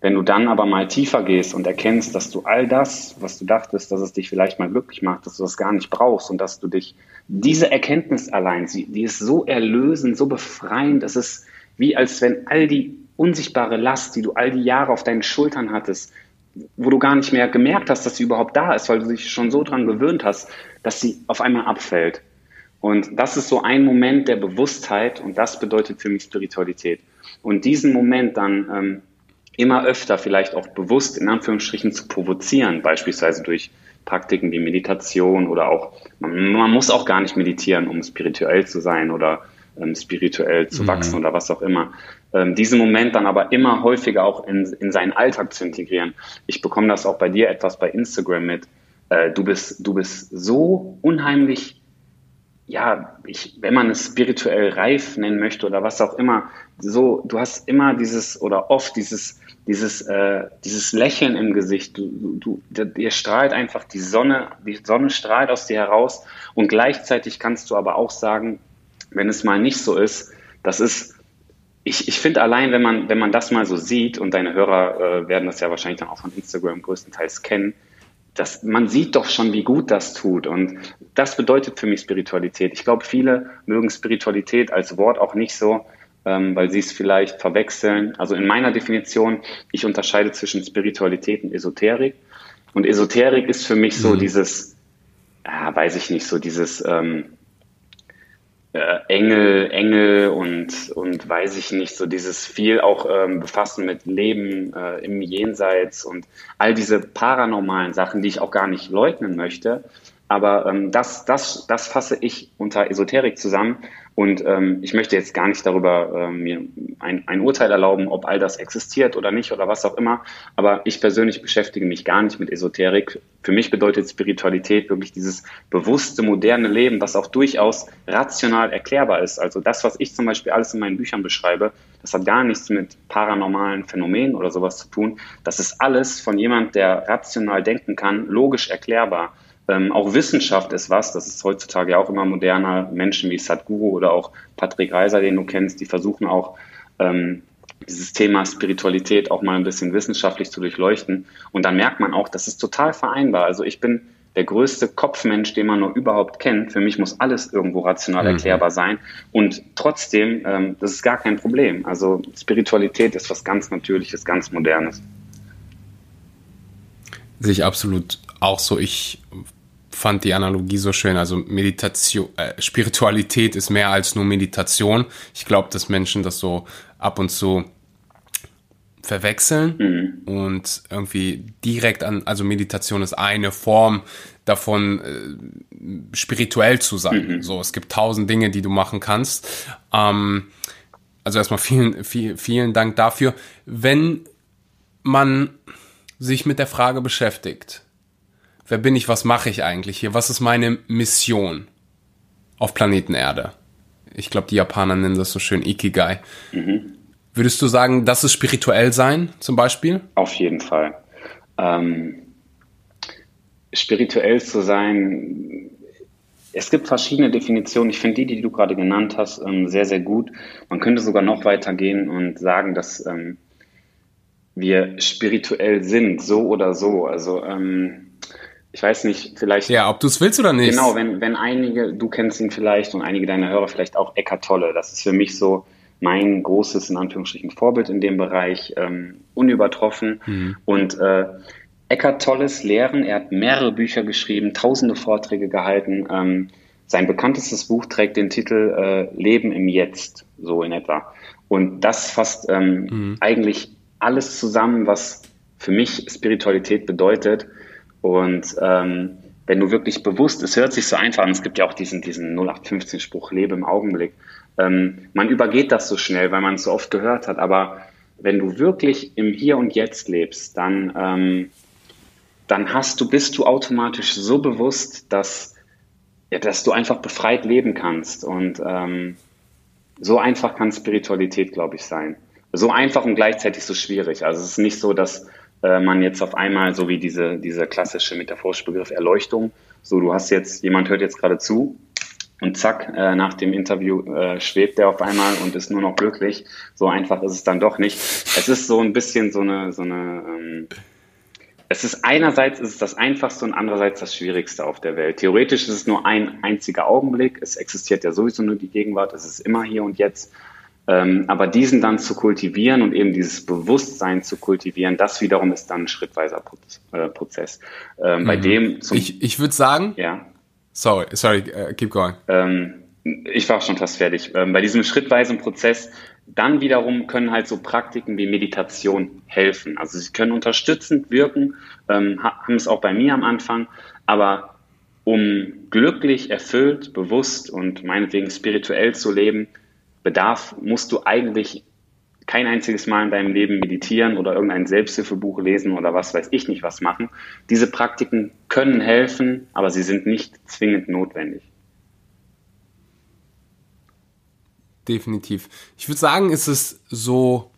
wenn du dann aber mal tiefer gehst und erkennst, dass du all das, was du dachtest, dass es dich vielleicht mal glücklich macht, dass du das gar nicht brauchst und dass du dich, diese Erkenntnis allein, die ist so erlösend, so befreiend, es ist wie als wenn all die unsichtbare Last, die du all die Jahre auf deinen Schultern hattest, wo du gar nicht mehr gemerkt hast, dass sie überhaupt da ist, weil du dich schon so dran gewöhnt hast, dass sie auf einmal abfällt. Und das ist so ein Moment der Bewusstheit und das bedeutet für mich Spiritualität. Und diesen Moment dann ähm, immer öfter vielleicht auch bewusst in Anführungsstrichen zu provozieren, beispielsweise durch Praktiken wie Meditation oder auch, man, man muss auch gar nicht meditieren, um spirituell zu sein oder ähm, spirituell zu mhm. wachsen oder was auch immer. Ähm, diesen Moment dann aber immer häufiger auch in, in seinen Alltag zu integrieren. Ich bekomme das auch bei dir etwas bei Instagram mit. Äh, du bist, du bist so unheimlich, ja, ich, wenn man es spirituell reif nennen möchte oder was auch immer, so, du hast immer dieses oder oft dieses, dieses, äh, dieses Lächeln im Gesicht. Du, du, dir strahlt einfach die Sonne, die Sonne strahlt aus dir heraus und gleichzeitig kannst du aber auch sagen, wenn es mal nicht so ist, das ist, ich, ich finde allein, wenn man, wenn man das mal so sieht, und deine Hörer äh, werden das ja wahrscheinlich dann auch von Instagram größtenteils kennen, dass man sieht doch schon, wie gut das tut. Und das bedeutet für mich Spiritualität. Ich glaube, viele mögen Spiritualität als Wort auch nicht so, ähm, weil sie es vielleicht verwechseln. Also in meiner Definition, ich unterscheide zwischen Spiritualität und Esoterik. Und Esoterik ist für mich so mhm. dieses, ja, weiß ich nicht, so dieses, ähm, äh, Engel, Engel und, und weiß ich nicht, so dieses viel auch ähm, befassen mit Leben äh, im Jenseits und all diese paranormalen Sachen, die ich auch gar nicht leugnen möchte. Aber ähm, das, das, das fasse ich unter Esoterik zusammen. Und ähm, ich möchte jetzt gar nicht darüber ähm, mir ein, ein Urteil erlauben, ob all das existiert oder nicht oder was auch immer. Aber ich persönlich beschäftige mich gar nicht mit Esoterik. Für mich bedeutet Spiritualität wirklich dieses bewusste, moderne Leben, was auch durchaus rational erklärbar ist. Also das, was ich zum Beispiel alles in meinen Büchern beschreibe, das hat gar nichts mit paranormalen Phänomenen oder sowas zu tun. Das ist alles von jemand, der rational denken kann, logisch erklärbar. Ähm, auch Wissenschaft ist was, das ist heutzutage auch immer moderner. Menschen wie Sadhguru oder auch Patrick Reiser, den du kennst, die versuchen auch ähm, dieses Thema Spiritualität auch mal ein bisschen wissenschaftlich zu durchleuchten. Und dann merkt man auch, das ist total vereinbar. Also ich bin der größte Kopfmensch, den man nur überhaupt kennt. Für mich muss alles irgendwo rational mhm. erklärbar sein. Und trotzdem, ähm, das ist gar kein Problem. Also Spiritualität ist was ganz Natürliches, ganz Modernes. Sehe ich absolut auch so. Ich fand die Analogie so schön. Also Meditation, äh, Spiritualität ist mehr als nur Meditation. Ich glaube, dass Menschen das so ab und zu verwechseln mhm. und irgendwie direkt an, also Meditation ist eine Form davon, äh, spirituell zu sein. Mhm. So, es gibt tausend Dinge, die du machen kannst. Ähm, also erstmal vielen, vielen, vielen Dank dafür. Wenn man sich mit der Frage beschäftigt, wer bin ich, was mache ich eigentlich hier, was ist meine Mission auf Planeten Erde? Ich glaube, die Japaner nennen das so schön Ikigai. Mhm. Würdest du sagen, das ist spirituell sein, zum Beispiel? Auf jeden Fall. Ähm, spirituell zu sein, es gibt verschiedene Definitionen. Ich finde die, die du gerade genannt hast, ähm, sehr, sehr gut. Man könnte sogar noch weiter gehen und sagen, dass ähm, wir spirituell sind, so oder so. Also ähm, ich weiß nicht, vielleicht. Ja, ob du es willst oder nicht. Genau, wenn, wenn einige, du kennst ihn vielleicht und einige deiner Hörer vielleicht auch Eckart Tolle. Das ist für mich so mein großes, in Anführungsstrichen, Vorbild in dem Bereich, ähm, unübertroffen. Mhm. Und äh, Eckart Tolles Lehren, er hat mehrere Bücher geschrieben, tausende Vorträge gehalten. Ähm, sein bekanntestes Buch trägt den Titel äh, Leben im Jetzt, so in etwa. Und das fasst ähm, mhm. eigentlich alles zusammen, was für mich Spiritualität bedeutet. Und ähm, wenn du wirklich bewusst, es hört sich so einfach an, es gibt ja auch diesen, diesen 0815-Spruch, lebe im Augenblick. Ähm, man übergeht das so schnell, weil man es so oft gehört hat, aber wenn du wirklich im Hier und Jetzt lebst, dann, ähm, dann hast du, bist du automatisch so bewusst, dass, ja, dass du einfach befreit leben kannst. Und ähm, so einfach kann Spiritualität, glaube ich, sein. So einfach und gleichzeitig so schwierig. Also es ist nicht so, dass äh, man jetzt auf einmal, so wie diese, dieser klassische metaphorische Begriff Erleuchtung, so du hast jetzt, jemand hört jetzt gerade zu und zack, äh, nach dem Interview äh, schwebt der auf einmal und ist nur noch glücklich. So einfach ist es dann doch nicht. Es ist so ein bisschen so eine, so eine ähm, es ist einerseits ist es das Einfachste und andererseits das Schwierigste auf der Welt. Theoretisch ist es nur ein einziger Augenblick. Es existiert ja sowieso nur die Gegenwart. Es ist immer hier und jetzt. Ähm, aber diesen dann zu kultivieren und eben dieses Bewusstsein zu kultivieren, das wiederum ist dann ein schrittweiser äh, Prozess. Ähm, mhm. Bei dem zum, ich ich würde sagen, ja. Sorry, sorry, uh, keep going. Ähm, ich war schon fast fertig. Bei diesem schrittweisen Prozess dann wiederum können halt so Praktiken wie Meditation helfen. Also sie können unterstützend wirken, haben es auch bei mir am Anfang, aber um glücklich, erfüllt, bewusst und meinetwegen spirituell zu leben, bedarf, musst du eigentlich kein einziges Mal in deinem Leben meditieren oder irgendein Selbsthilfebuch lesen oder was weiß ich nicht was machen. Diese Praktiken können helfen, aber sie sind nicht zwingend notwendig. Definitiv. Ich würde sagen, es ist so,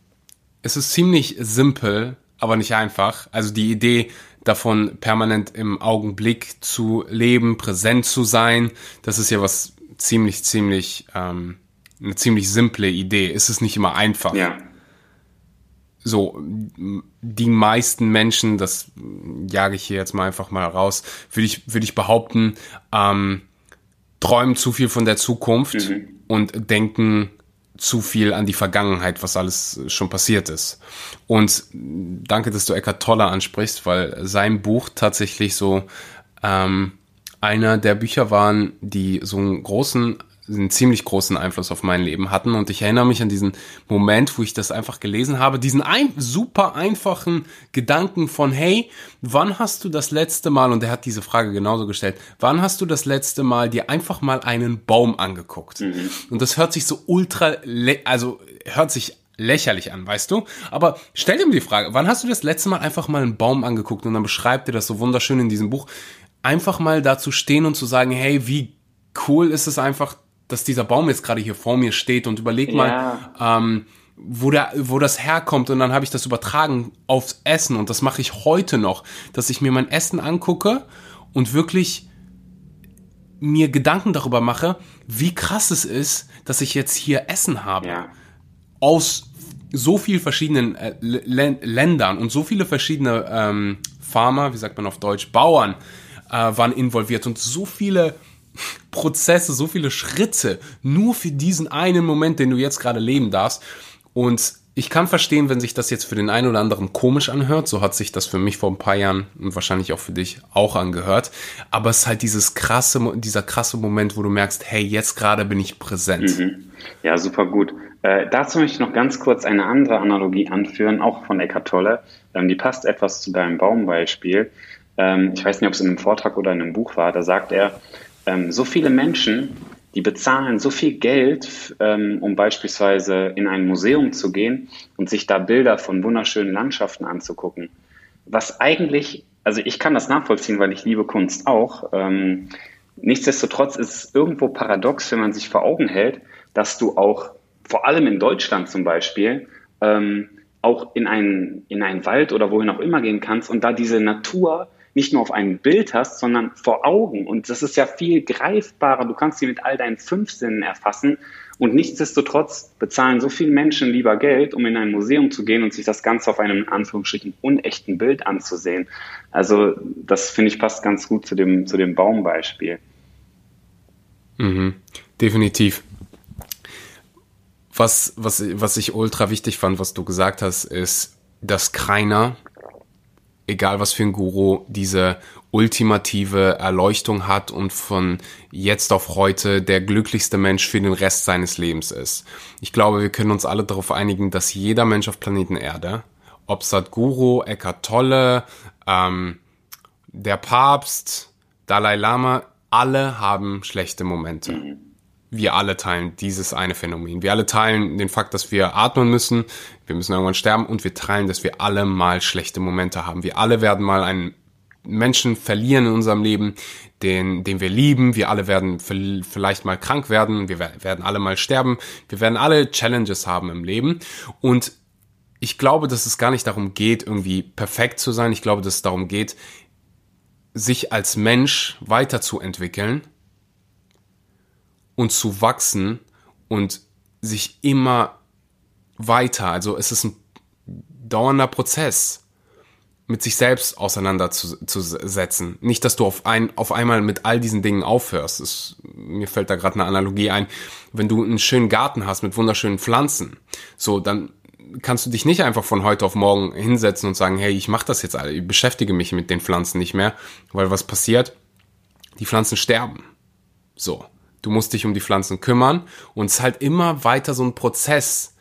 es ist ziemlich simpel, aber nicht einfach. Also die Idee davon, permanent im Augenblick zu leben, präsent zu sein, das ist ja was ziemlich, ziemlich ähm, eine ziemlich simple Idee. Es ist nicht immer einfach. Ja. So, die meisten Menschen, das jage ich hier jetzt mal einfach mal raus, würde ich, würde ich behaupten, ähm, träumen zu viel von der Zukunft mhm. und denken zu viel an die Vergangenheit, was alles schon passiert ist. Und danke, dass du Eckhart Tolle ansprichst, weil sein Buch tatsächlich so ähm, einer der Bücher waren, die so einen großen einen ziemlich großen Einfluss auf mein Leben hatten. Und ich erinnere mich an diesen Moment, wo ich das einfach gelesen habe, diesen ein, super einfachen Gedanken von, hey, wann hast du das letzte Mal, und er hat diese Frage genauso gestellt, wann hast du das letzte Mal dir einfach mal einen Baum angeguckt? Mhm. Und das hört sich so ultra, also hört sich lächerlich an, weißt du? Aber stell dir mal die Frage, wann hast du das letzte Mal einfach mal einen Baum angeguckt und dann beschreibt er das so wunderschön in diesem Buch, einfach mal da zu stehen und zu sagen, hey, wie cool ist es einfach, dass dieser Baum jetzt gerade hier vor mir steht und überleg ja. mal, ähm, wo, der, wo das herkommt und dann habe ich das übertragen aufs Essen und das mache ich heute noch, dass ich mir mein Essen angucke und wirklich mir Gedanken darüber mache, wie krass es ist, dass ich jetzt hier Essen habe. Ja. Aus so vielen verschiedenen äh, Ländern und so viele verschiedene ähm, Farmer, wie sagt man auf Deutsch, Bauern äh, waren involviert und so viele Prozesse, so viele Schritte nur für diesen einen Moment, den du jetzt gerade leben darfst. Und ich kann verstehen, wenn sich das jetzt für den einen oder anderen komisch anhört. So hat sich das für mich vor ein paar Jahren und wahrscheinlich auch für dich auch angehört. Aber es ist halt dieses krasse, dieser krasse Moment, wo du merkst, hey, jetzt gerade bin ich präsent. Mhm. Ja, super gut. Äh, dazu möchte ich noch ganz kurz eine andere Analogie anführen, auch von Eckart Tolle. Ähm, die passt etwas zu deinem Baumbeispiel. Ähm, ich weiß nicht, ob es in einem Vortrag oder in einem Buch war. Da sagt er, ähm, so viele Menschen, die bezahlen so viel Geld, ähm, um beispielsweise in ein Museum zu gehen und sich da Bilder von wunderschönen Landschaften anzugucken. Was eigentlich, also ich kann das nachvollziehen, weil ich liebe Kunst auch. Ähm, nichtsdestotrotz ist es irgendwo paradox, wenn man sich vor Augen hält, dass du auch, vor allem in Deutschland zum Beispiel, ähm, auch in einen, in einen Wald oder wohin auch immer gehen kannst und da diese Natur nicht nur auf einem Bild hast, sondern vor Augen. Und das ist ja viel greifbarer. Du kannst sie mit all deinen fünf Sinnen erfassen. Und nichtsdestotrotz bezahlen so viele Menschen lieber Geld, um in ein Museum zu gehen und sich das Ganze auf einem in Anführungsstrichen unechten Bild anzusehen. Also das finde ich passt ganz gut zu dem, zu dem Baumbeispiel. Mhm, definitiv. Was, was, was ich ultra wichtig fand, was du gesagt hast, ist, dass keiner egal was für ein Guru, diese ultimative Erleuchtung hat und von jetzt auf heute der glücklichste Mensch für den Rest seines Lebens ist. Ich glaube, wir können uns alle darauf einigen, dass jeder Mensch auf Planeten Erde, ob Sadhguru, Eckhart Tolle, ähm, der Papst, Dalai Lama, alle haben schlechte Momente. Wir alle teilen dieses eine Phänomen. Wir alle teilen den Fakt, dass wir atmen müssen, wir müssen irgendwann sterben und wir teilen, dass wir alle mal schlechte Momente haben. Wir alle werden mal einen Menschen verlieren in unserem Leben, den, den wir lieben. Wir alle werden vielleicht mal krank werden. Wir werden alle mal sterben. Wir werden alle Challenges haben im Leben. Und ich glaube, dass es gar nicht darum geht, irgendwie perfekt zu sein. Ich glaube, dass es darum geht, sich als Mensch weiterzuentwickeln und zu wachsen und sich immer weiter, also es ist ein dauernder Prozess, mit sich selbst auseinanderzusetzen. Nicht, dass du auf, ein, auf einmal mit all diesen Dingen aufhörst. Es, mir fällt da gerade eine Analogie ein. Wenn du einen schönen Garten hast mit wunderschönen Pflanzen, so, dann kannst du dich nicht einfach von heute auf morgen hinsetzen und sagen, hey, ich mache das jetzt alle, ich beschäftige mich mit den Pflanzen nicht mehr, weil was passiert? Die Pflanzen sterben. So. Du musst dich um die Pflanzen kümmern und es ist halt immer weiter so ein Prozess.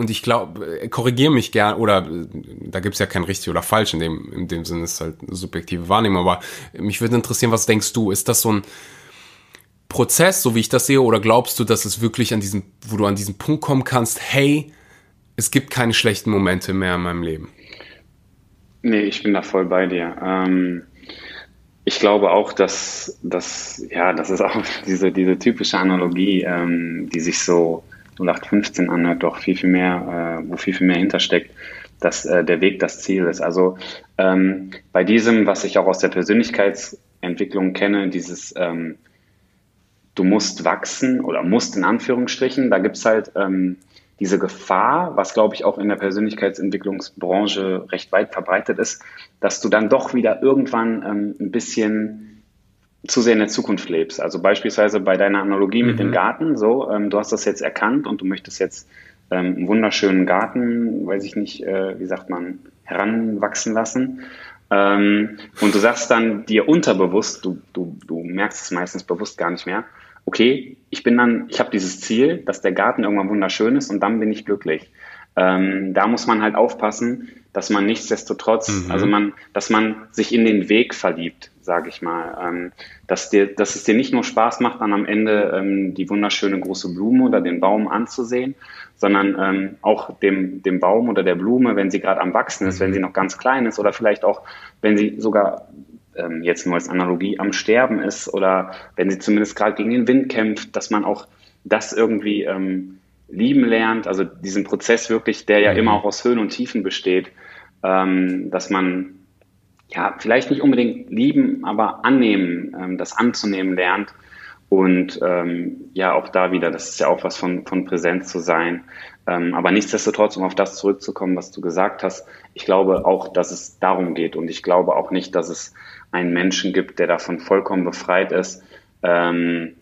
Und ich glaube, äh, korrigiere mich gern, oder äh, da gibt's ja kein richtig oder falsch, in dem, in dem Sinne ist halt eine subjektive Wahrnehmung, aber mich würde interessieren, was denkst du? Ist das so ein Prozess, so wie ich das sehe, oder glaubst du, dass es wirklich an diesem, wo du an diesen Punkt kommen kannst, hey, es gibt keine schlechten Momente mehr in meinem Leben? Nee, ich bin da voll bei dir. Ähm, ich glaube auch, dass, dass ja, das ist auch diese, diese typische Analogie, ähm, die sich so 0815 anhört, doch viel, viel mehr, äh, wo viel, viel mehr hintersteckt, dass äh, der Weg das Ziel ist. Also ähm, bei diesem, was ich auch aus der Persönlichkeitsentwicklung kenne, dieses ähm, du musst wachsen oder musst in Anführungsstrichen, da gibt's halt ähm, diese Gefahr, was glaube ich auch in der Persönlichkeitsentwicklungsbranche recht weit verbreitet ist, dass du dann doch wieder irgendwann ähm, ein bisschen zu sehr in der Zukunft lebst. Also beispielsweise bei deiner Analogie mhm. mit dem mhm. Garten, so, ähm, du hast das jetzt erkannt und du möchtest jetzt ähm, einen wunderschönen Garten, weiß ich nicht, äh, wie sagt man, heranwachsen lassen. Ähm, und du sagst dann dir unterbewusst, du, du, du merkst es meistens bewusst gar nicht mehr, okay, ich bin dann, ich habe dieses Ziel, dass der Garten irgendwann wunderschön ist und dann bin ich glücklich. Ähm, da muss man halt aufpassen, dass man nichtsdestotrotz, mhm. also man, dass man sich in den Weg verliebt, sage ich mal. Ähm, dass, dir, dass es dir nicht nur Spaß macht, dann am Ende ähm, die wunderschöne große Blume oder den Baum anzusehen, sondern ähm, auch dem, dem Baum oder der Blume, wenn sie gerade am Wachsen ist, wenn sie noch ganz klein ist oder vielleicht auch, wenn sie sogar jetzt nur als Analogie am Sterben ist oder wenn sie zumindest gerade gegen den Wind kämpft, dass man auch das irgendwie lieben lernt, also diesen Prozess wirklich, der ja mhm. immer auch aus Höhen und Tiefen besteht, dass man ja vielleicht nicht unbedingt lieben, aber annehmen, ähm, das anzunehmen lernt. Und ähm, ja, auch da wieder, das ist ja auch was von, von Präsenz zu sein. Ähm, aber nichtsdestotrotz, um auf das zurückzukommen, was du gesagt hast, ich glaube auch, dass es darum geht. Und ich glaube auch nicht, dass es einen Menschen gibt, der davon vollkommen befreit ist. Ähm,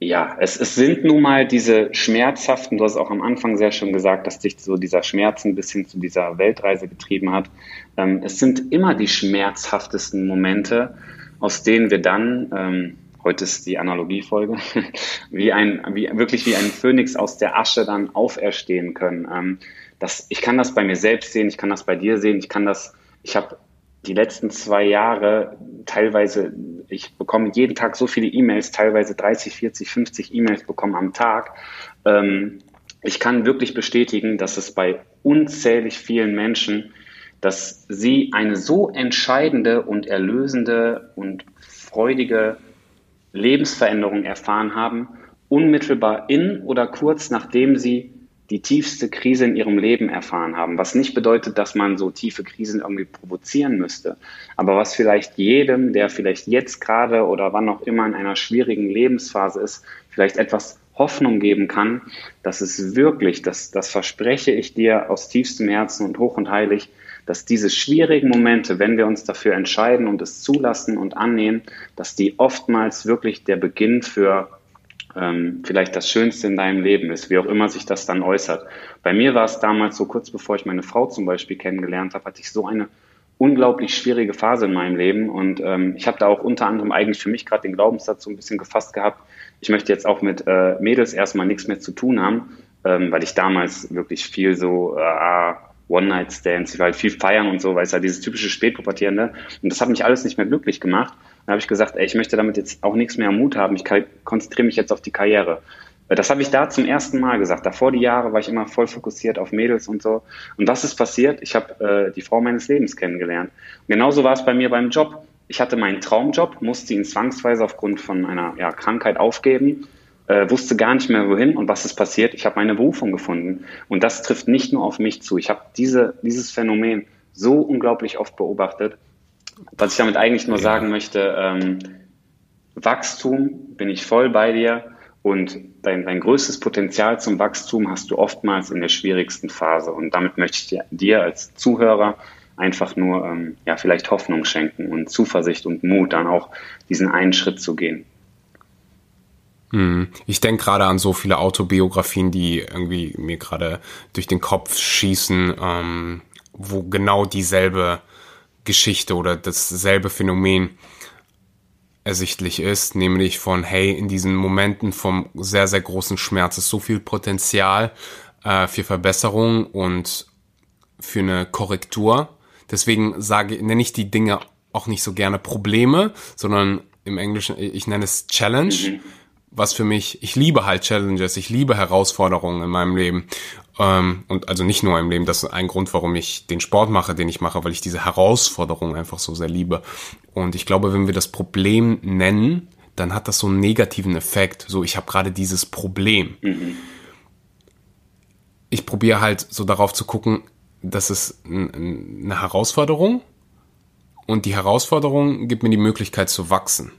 ja, es, es sind nun mal diese schmerzhaften, du hast auch am Anfang sehr schön gesagt, dass dich so dieser Schmerz ein bisschen zu dieser Weltreise getrieben hat. Ähm, es sind immer die schmerzhaftesten Momente, aus denen wir dann, ähm, heute ist die Analogiefolge, wie ein, wie, wirklich wie ein Phönix aus der Asche dann auferstehen können. Ähm, das, ich kann das bei mir selbst sehen, ich kann das bei dir sehen, ich kann das, ich habe die letzten zwei Jahre teilweise, ich bekomme jeden Tag so viele E-Mails, teilweise 30, 40, 50 E-Mails bekommen am Tag. Ähm, ich kann wirklich bestätigen, dass es bei unzählig vielen Menschen, dass sie eine so entscheidende und erlösende und freudige Lebensveränderung erfahren haben, unmittelbar in oder kurz nachdem sie die tiefste Krise in ihrem Leben erfahren haben, was nicht bedeutet, dass man so tiefe Krisen irgendwie provozieren müsste, aber was vielleicht jedem, der vielleicht jetzt gerade oder wann auch immer in einer schwierigen Lebensphase ist, vielleicht etwas Hoffnung geben kann, dass es wirklich, das, das verspreche ich dir aus tiefstem Herzen und hoch und heilig, dass diese schwierigen Momente, wenn wir uns dafür entscheiden und es zulassen und annehmen, dass die oftmals wirklich der Beginn für ähm, vielleicht das Schönste in deinem Leben ist, wie auch immer sich das dann äußert. Bei mir war es damals so kurz bevor ich meine Frau zum Beispiel kennengelernt habe, hatte ich so eine unglaublich schwierige Phase in meinem Leben. Und ähm, ich habe da auch unter anderem eigentlich für mich gerade den Glaubenssatz so ein bisschen gefasst gehabt, ich möchte jetzt auch mit äh, Mädels erstmal nichts mehr zu tun haben, ähm, weil ich damals wirklich viel so äh, One-Night-Stands, ich war halt viel feiern und so, weil es ja dieses typische Spätpubertierende. Und das hat mich alles nicht mehr glücklich gemacht dann habe ich gesagt, ey, ich möchte damit jetzt auch nichts mehr am Mut haben. Ich konzentriere mich jetzt auf die Karriere. Das habe ich da zum ersten Mal gesagt. Davor die Jahre war ich immer voll fokussiert auf Mädels und so. Und was ist passiert? Ich habe äh, die Frau meines Lebens kennengelernt. Und genauso war es bei mir beim Job. Ich hatte meinen Traumjob, musste ihn zwangsweise aufgrund von einer ja, Krankheit aufgeben, äh, wusste gar nicht mehr wohin. Und was ist passiert? Ich habe meine Berufung gefunden. Und das trifft nicht nur auf mich zu. Ich habe diese, dieses Phänomen so unglaublich oft beobachtet. Was ich damit eigentlich nur ja. sagen möchte, ähm, Wachstum bin ich voll bei dir und dein, dein größtes Potenzial zum Wachstum hast du oftmals in der schwierigsten Phase. Und damit möchte ich dir, dir als Zuhörer einfach nur ähm, ja vielleicht Hoffnung schenken und Zuversicht und Mut, dann auch diesen einen Schritt zu gehen. Hm. Ich denke gerade an so viele Autobiografien, die irgendwie mir gerade durch den Kopf schießen, ähm, wo genau dieselbe Geschichte oder dasselbe Phänomen ersichtlich ist, nämlich von, hey, in diesen Momenten vom sehr, sehr großen Schmerz ist so viel Potenzial äh, für Verbesserung und für eine Korrektur. Deswegen sage, nenne ich die Dinge auch nicht so gerne Probleme, sondern im Englischen, ich nenne es Challenge, mhm. Was für mich, ich liebe halt Challenges, ich liebe Herausforderungen in meinem Leben. Ähm, und also nicht nur im Leben, das ist ein Grund, warum ich den Sport mache, den ich mache, weil ich diese Herausforderung einfach so sehr liebe. Und ich glaube, wenn wir das Problem nennen, dann hat das so einen negativen Effekt. So, ich habe gerade dieses Problem. Mhm. Ich probiere halt so darauf zu gucken, das ist eine Herausforderung und die Herausforderung gibt mir die Möglichkeit zu wachsen.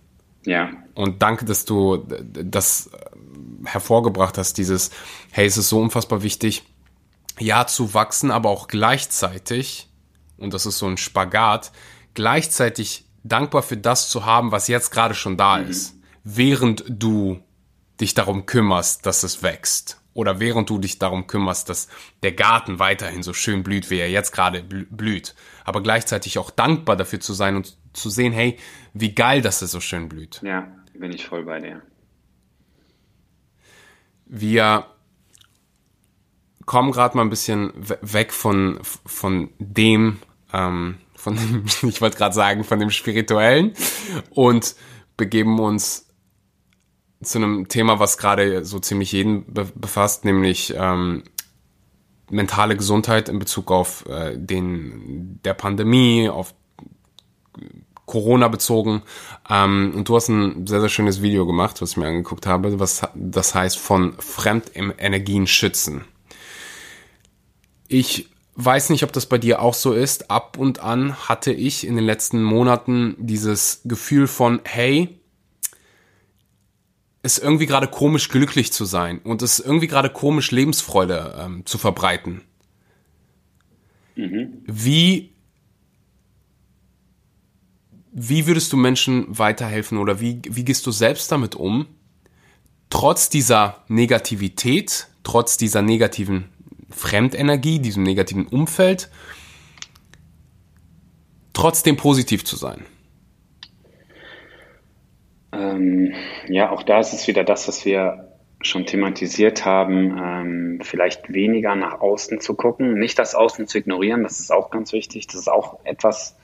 Ja. Und danke, dass du das hervorgebracht hast, dieses, hey, es ist so unfassbar wichtig, ja, zu wachsen, aber auch gleichzeitig, und das ist so ein Spagat, gleichzeitig dankbar für das zu haben, was jetzt gerade schon da mhm. ist, während du dich darum kümmerst, dass es wächst oder während du dich darum kümmerst, dass der Garten weiterhin so schön blüht, wie er jetzt gerade blüht, aber gleichzeitig auch dankbar dafür zu sein und zu sehen, hey, wie geil, dass es so schön blüht. Ja, bin ich voll bei dir. Wir kommen gerade mal ein bisschen weg von, von dem, ähm, von dem, ich wollte gerade sagen, von dem Spirituellen und begeben uns zu einem Thema, was gerade so ziemlich jeden be befasst, nämlich ähm, mentale Gesundheit in Bezug auf äh, den der Pandemie, auf Corona bezogen. Ähm, und du hast ein sehr, sehr schönes Video gemacht, was ich mir angeguckt habe, was das heißt von Fremdenergien schützen. Ich weiß nicht, ob das bei dir auch so ist. Ab und an hatte ich in den letzten Monaten dieses Gefühl von, hey, ist irgendwie gerade komisch glücklich zu sein und es ist irgendwie gerade komisch Lebensfreude ähm, zu verbreiten. Mhm. Wie wie würdest du Menschen weiterhelfen oder wie, wie gehst du selbst damit um, trotz dieser Negativität, trotz dieser negativen Fremdenergie, diesem negativen Umfeld, trotzdem positiv zu sein? Ähm, ja, auch da ist es wieder das, was wir schon thematisiert haben, ähm, vielleicht weniger nach außen zu gucken, nicht das Außen zu ignorieren, das ist auch ganz wichtig, das ist auch etwas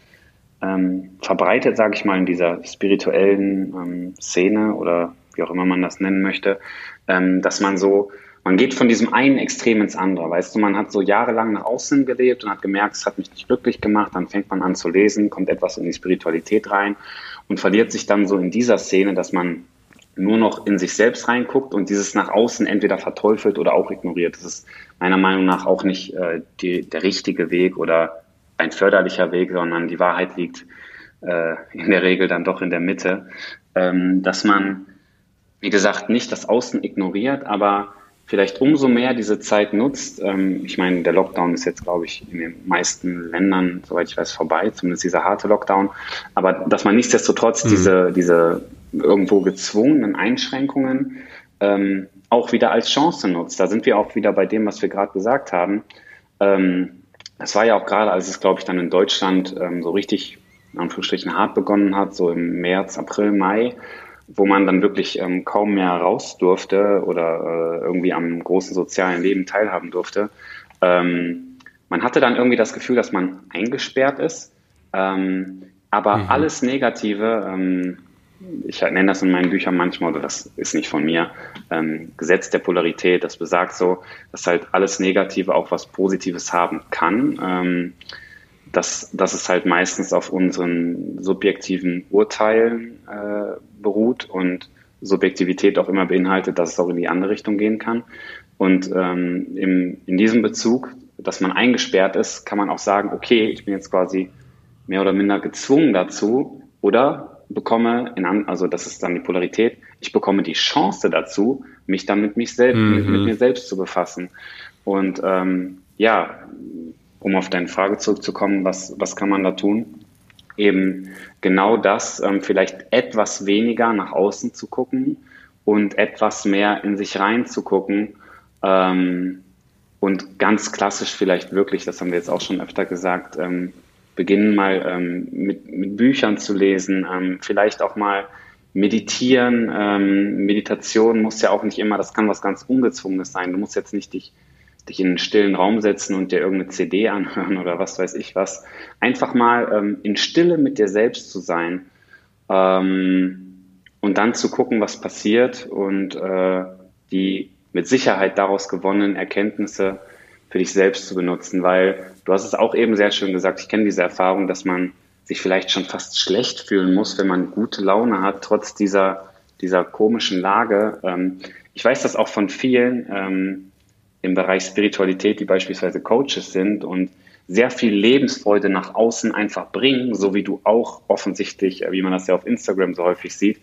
ähm, verbreitet, sage ich mal, in dieser spirituellen ähm, Szene oder wie auch immer man das nennen möchte, ähm, dass man so, man geht von diesem einen Extrem ins andere, weißt du, man hat so jahrelang nach außen gelebt und hat gemerkt, es hat mich nicht glücklich gemacht, dann fängt man an zu lesen, kommt etwas in die Spiritualität rein und verliert sich dann so in dieser Szene, dass man nur noch in sich selbst reinguckt und dieses nach außen entweder verteufelt oder auch ignoriert. Das ist meiner Meinung nach auch nicht äh, die, der richtige Weg oder ein förderlicher Weg, sondern die Wahrheit liegt äh, in der Regel dann doch in der Mitte, ähm, dass man, wie gesagt, nicht das Außen ignoriert, aber vielleicht umso mehr diese Zeit nutzt. Ähm, ich meine, der Lockdown ist jetzt, glaube ich, in den meisten Ländern, soweit ich weiß, vorbei, zumindest dieser harte Lockdown. Aber dass man nichtsdestotrotz mhm. diese, diese irgendwo gezwungenen Einschränkungen ähm, auch wieder als Chance nutzt. Da sind wir auch wieder bei dem, was wir gerade gesagt haben. Ähm, es war ja auch gerade, als es, glaube ich, dann in Deutschland ähm, so richtig, in Anführungsstrichen, hart begonnen hat, so im März, April, Mai, wo man dann wirklich ähm, kaum mehr raus durfte oder äh, irgendwie am großen sozialen Leben teilhaben durfte. Ähm, man hatte dann irgendwie das Gefühl, dass man eingesperrt ist, ähm, aber mhm. alles Negative, ähm, ich nenne das in meinen Büchern manchmal, oder das ist nicht von mir, ähm, Gesetz der Polarität, das besagt so, dass halt alles Negative auch was Positives haben kann. Ähm, dass, dass es halt meistens auf unseren subjektiven Urteilen äh, beruht und Subjektivität auch immer beinhaltet, dass es auch in die andere Richtung gehen kann. Und ähm, im, in diesem Bezug, dass man eingesperrt ist, kann man auch sagen, okay, ich bin jetzt quasi mehr oder minder gezwungen dazu oder bekomme, in, also das ist dann die Polarität, ich bekomme die Chance dazu, mich dann mit, mich selbst, mhm. mit, mit, mir selbst zu befassen. Und ähm, ja, um auf deine Frage zurückzukommen, was, was kann man da tun? Eben genau das, ähm, vielleicht etwas weniger nach außen zu gucken und etwas mehr in sich rein zu gucken. Ähm, und ganz klassisch vielleicht wirklich, das haben wir jetzt auch schon öfter gesagt, ähm, beginnen mal ähm, mit, mit Büchern zu lesen, ähm, vielleicht auch mal meditieren. Ähm, Meditation muss ja auch nicht immer, das kann was ganz Ungezwungenes sein. Du musst jetzt nicht dich dich in einen stillen Raum setzen und dir irgendeine CD anhören oder was weiß ich was. Einfach mal ähm, in Stille mit dir selbst zu sein ähm, und dann zu gucken, was passiert und äh, die mit Sicherheit daraus gewonnenen Erkenntnisse für dich selbst zu benutzen, weil du hast es auch eben sehr schön gesagt, ich kenne diese Erfahrung, dass man sich vielleicht schon fast schlecht fühlen muss, wenn man gute Laune hat, trotz dieser, dieser komischen Lage. Ähm, ich weiß das auch von vielen, ähm, im Bereich Spiritualität, die beispielsweise Coaches sind und sehr viel Lebensfreude nach außen einfach bringen, so wie du auch offensichtlich, äh, wie man das ja auf Instagram so häufig sieht,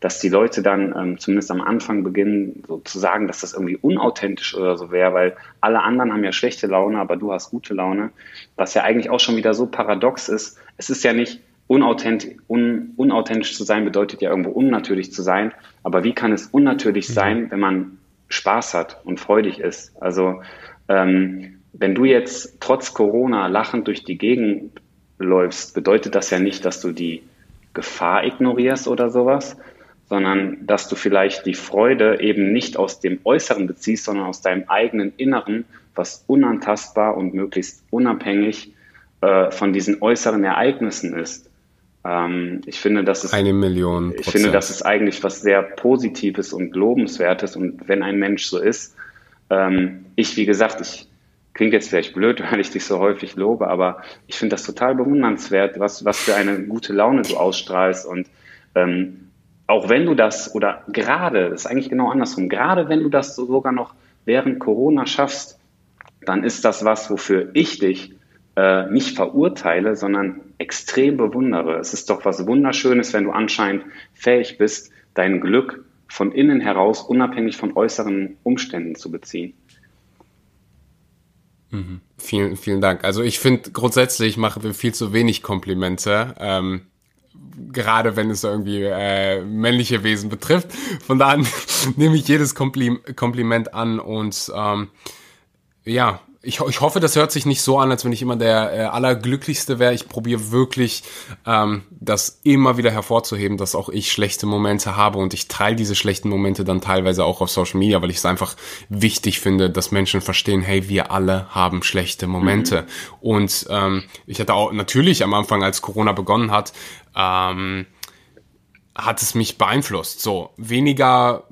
dass die Leute dann ähm, zumindest am Anfang beginnen, so zu sagen, dass das irgendwie unauthentisch oder so wäre, weil alle anderen haben ja schlechte Laune, aber du hast gute Laune, was ja eigentlich auch schon wieder so paradox ist. Es ist ja nicht unauthentisch, un, unauthentisch zu sein, bedeutet ja irgendwo unnatürlich zu sein, aber wie kann es unnatürlich mhm. sein, wenn man Spaß hat und freudig ist. Also ähm, wenn du jetzt trotz Corona lachend durch die Gegend läufst, bedeutet das ja nicht, dass du die Gefahr ignorierst oder sowas, sondern dass du vielleicht die Freude eben nicht aus dem Äußeren beziehst, sondern aus deinem eigenen Inneren, was unantastbar und möglichst unabhängig äh, von diesen äußeren Ereignissen ist. Ähm, ich finde, das ist eine Million. Prozent. Ich finde, das ist eigentlich was sehr Positives und Lobenswertes. Und wenn ein Mensch so ist, ähm, ich, wie gesagt, ich klingt jetzt vielleicht blöd, weil ich dich so häufig lobe, aber ich finde das total bewundernswert, was, was für eine gute Laune du ausstrahlst. Und ähm, auch wenn du das, oder gerade, das ist eigentlich genau andersrum, gerade wenn du das so sogar noch während Corona schaffst, dann ist das was, wofür ich dich äh, nicht verurteile, sondern extrem bewundere. Es ist doch was Wunderschönes, wenn du anscheinend fähig bist, dein Glück von innen heraus unabhängig von äußeren Umständen zu beziehen. Mhm. Vielen, vielen Dank. Also ich finde grundsätzlich machen wir viel zu wenig Komplimente. Ähm, gerade wenn es irgendwie äh, männliche Wesen betrifft. Von daher nehme ich jedes Kompli Kompliment an und ähm, ja, ich, ich hoffe, das hört sich nicht so an, als wenn ich immer der äh, Allerglücklichste wäre. Ich probiere wirklich, ähm, das immer wieder hervorzuheben, dass auch ich schlechte Momente habe und ich teile diese schlechten Momente dann teilweise auch auf Social Media, weil ich es einfach wichtig finde, dass Menschen verstehen, hey, wir alle haben schlechte Momente. Mhm. Und ähm, ich hatte auch natürlich am Anfang, als Corona begonnen hat, ähm, hat es mich beeinflusst. So, weniger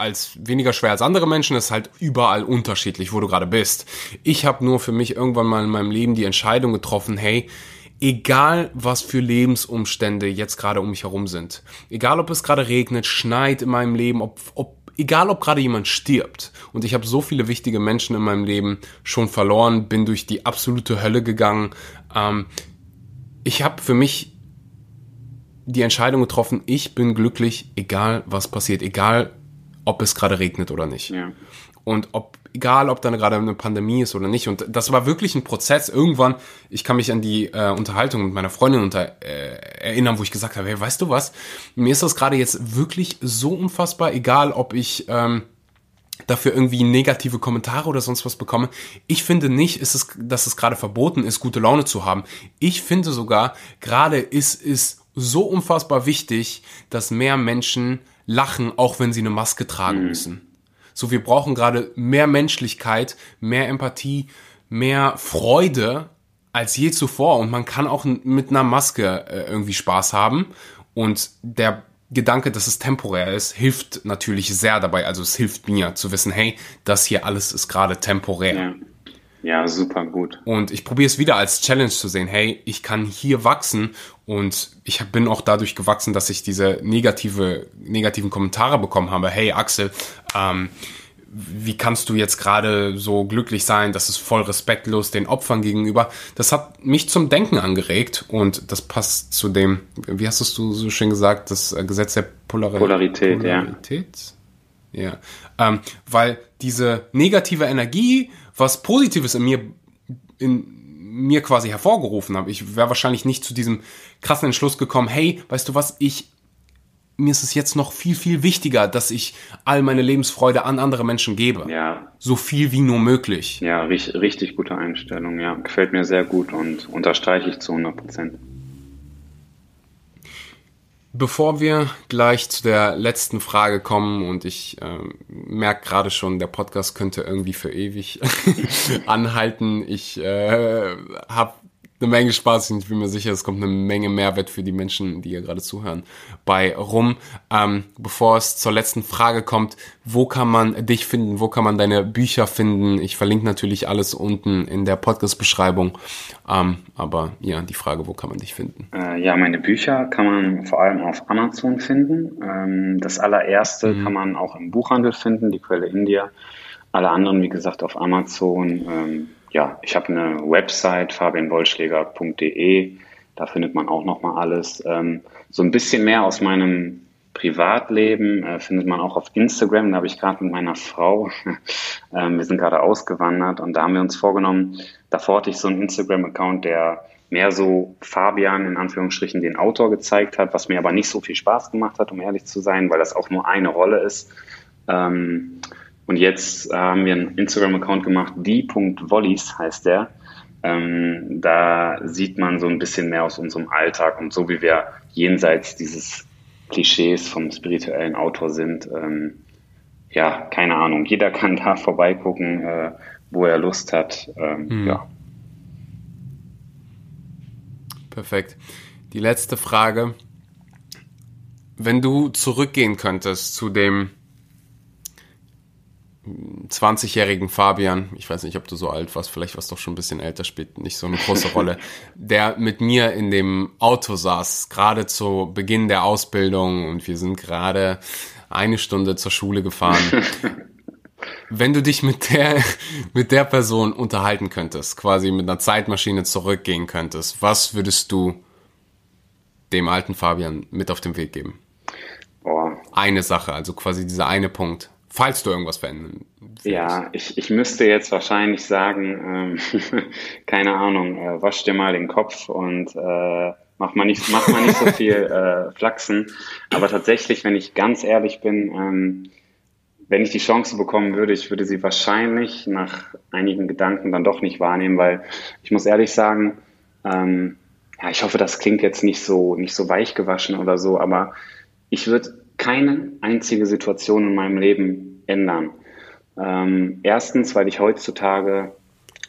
als weniger schwer als andere Menschen, ist halt überall unterschiedlich, wo du gerade bist. Ich habe nur für mich irgendwann mal in meinem Leben die Entscheidung getroffen, hey, egal was für Lebensumstände jetzt gerade um mich herum sind, egal ob es gerade regnet, schneit in meinem Leben, ob, ob egal ob gerade jemand stirbt und ich habe so viele wichtige Menschen in meinem Leben schon verloren, bin durch die absolute Hölle gegangen. Ähm, ich habe für mich die Entscheidung getroffen, ich bin glücklich, egal was passiert, egal ob es gerade regnet oder nicht. Ja. Und ob, egal ob da gerade eine Pandemie ist oder nicht. Und das war wirklich ein Prozess. Irgendwann, ich kann mich an die äh, Unterhaltung mit meiner Freundin unter, äh, erinnern, wo ich gesagt habe, hey, weißt du was? Mir ist das gerade jetzt wirklich so unfassbar, egal ob ich ähm, dafür irgendwie negative Kommentare oder sonst was bekomme. Ich finde nicht, ist es, dass es gerade verboten ist, gute Laune zu haben. Ich finde sogar, gerade ist es so unfassbar wichtig, dass mehr Menschen lachen, auch wenn sie eine Maske tragen mhm. müssen. So, wir brauchen gerade mehr Menschlichkeit, mehr Empathie, mehr Freude als je zuvor. Und man kann auch mit einer Maske äh, irgendwie Spaß haben. Und der Gedanke, dass es temporär ist, hilft natürlich sehr dabei. Also es hilft mir zu wissen, hey, das hier alles ist gerade temporär. Ja. Ja, super gut. Und ich probiere es wieder als Challenge zu sehen. Hey, ich kann hier wachsen und ich bin auch dadurch gewachsen, dass ich diese negative, negativen Kommentare bekommen habe. Hey, Axel, ähm, wie kannst du jetzt gerade so glücklich sein? Das ist voll respektlos den Opfern gegenüber. Das hat mich zum Denken angeregt und das passt zu dem, wie hast du so schön gesagt, das Gesetz der Polar Polarität. Polarität, ja. Ja, ähm, weil diese negative Energie was Positives in mir, in mir quasi hervorgerufen habe. Ich wäre wahrscheinlich nicht zu diesem krassen Entschluss gekommen, hey, weißt du was, ich, mir ist es jetzt noch viel, viel wichtiger, dass ich all meine Lebensfreude an andere Menschen gebe. Ja. So viel wie nur möglich. Ja, richtig, richtig gute Einstellung, ja. Gefällt mir sehr gut und unterstreiche ich zu 100 Prozent. Bevor wir gleich zu der letzten Frage kommen und ich äh, merke gerade schon, der Podcast könnte irgendwie für ewig anhalten. Ich äh, habe eine Menge Spaß und ich bin mir sicher, es kommt eine Menge Mehrwert für die Menschen, die hier gerade zuhören, bei rum. Ähm, bevor es zur letzten Frage kommt, wo kann man dich finden? Wo kann man deine Bücher finden? Ich verlinke natürlich alles unten in der Podcast-Beschreibung. Ähm, aber ja, die Frage, wo kann man dich finden? Äh, ja, meine Bücher kann man vor allem auf Amazon finden. Ähm, das allererste mhm. kann man auch im Buchhandel finden, die Quelle India. Alle anderen, wie gesagt, auf Amazon. Ja, ich habe eine Website, fabianwollschläger.de, da findet man auch nochmal alles. Ähm, so ein bisschen mehr aus meinem Privatleben äh, findet man auch auf Instagram. Da habe ich gerade mit meiner Frau, ähm, wir sind gerade ausgewandert und da haben wir uns vorgenommen, davor hatte ich so einen Instagram-Account, der mehr so Fabian in Anführungsstrichen den Autor gezeigt hat, was mir aber nicht so viel Spaß gemacht hat, um ehrlich zu sein, weil das auch nur eine Rolle ist. Ähm, und jetzt haben wir einen Instagram-Account gemacht, die.volleys heißt der. Ähm, da sieht man so ein bisschen mehr aus unserem Alltag und so wie wir jenseits dieses Klischees vom spirituellen Autor sind. Ähm, ja, keine Ahnung. Jeder kann da vorbeigucken, äh, wo er Lust hat. Ähm, hm. Ja. Perfekt. Die letzte Frage. Wenn du zurückgehen könntest zu dem 20-jährigen Fabian, ich weiß nicht, ob du so alt warst, vielleicht warst du doch schon ein bisschen älter, spielt nicht so eine große Rolle, der mit mir in dem Auto saß, gerade zu Beginn der Ausbildung und wir sind gerade eine Stunde zur Schule gefahren. Wenn du dich mit der, mit der Person unterhalten könntest, quasi mit einer Zeitmaschine zurückgehen könntest, was würdest du dem alten Fabian mit auf den Weg geben? Boah. Eine Sache, also quasi dieser eine Punkt falls du irgendwas verändern willst. Ja, ich, ich müsste jetzt wahrscheinlich sagen, ähm, keine Ahnung, äh, wasch dir mal den Kopf und äh, mach mal nicht, mach mal nicht so viel äh, Flachsen. Aber tatsächlich, wenn ich ganz ehrlich bin, ähm, wenn ich die Chance bekommen würde, ich würde sie wahrscheinlich nach einigen Gedanken dann doch nicht wahrnehmen, weil ich muss ehrlich sagen, ähm, ja, ich hoffe, das klingt jetzt nicht so, nicht so weich gewaschen oder so, aber ich würde keine einzige Situation in meinem Leben ändern. Ähm, erstens, weil ich heutzutage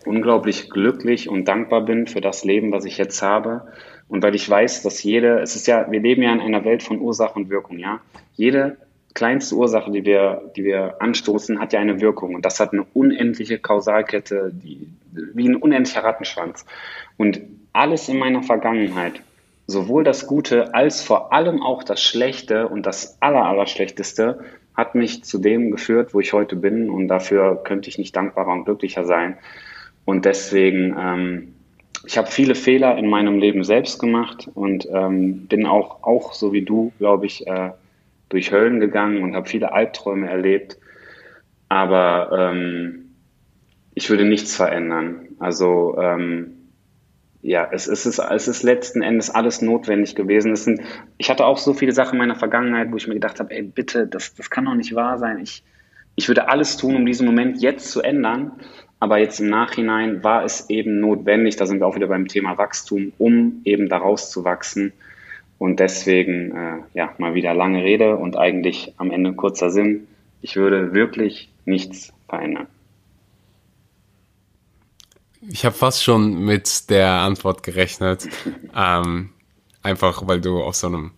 unglaublich glücklich und dankbar bin für das Leben, was ich jetzt habe. Und weil ich weiß, dass jede, es ist ja, wir leben ja in einer Welt von Ursache und Wirkung, ja. Jede kleinste Ursache, die wir, die wir anstoßen, hat ja eine Wirkung. Und das hat eine unendliche Kausalkette, die, wie ein unendlicher Rattenschwanz. Und alles in meiner Vergangenheit sowohl das Gute als vor allem auch das Schlechte und das Allerallerschlechteste hat mich zu dem geführt, wo ich heute bin und dafür könnte ich nicht dankbarer und glücklicher sein. Und deswegen, ähm, ich habe viele Fehler in meinem Leben selbst gemacht und ähm, bin auch, auch so wie du, glaube ich, äh, durch Höllen gegangen und habe viele Albträume erlebt. Aber ähm, ich würde nichts verändern. Also ähm, ja, es, es, ist, es ist letzten Endes alles notwendig gewesen. Es sind, ich hatte auch so viele Sachen in meiner Vergangenheit, wo ich mir gedacht habe, ey, bitte, das, das kann doch nicht wahr sein. Ich, ich würde alles tun, um diesen Moment jetzt zu ändern. Aber jetzt im Nachhinein war es eben notwendig, da sind wir auch wieder beim Thema Wachstum, um eben daraus zu wachsen. Und deswegen, äh, ja, mal wieder lange Rede und eigentlich am Ende kurzer Sinn. Ich würde wirklich nichts verändern. Ich habe fast schon mit der Antwort gerechnet. ähm, einfach weil du auf so einem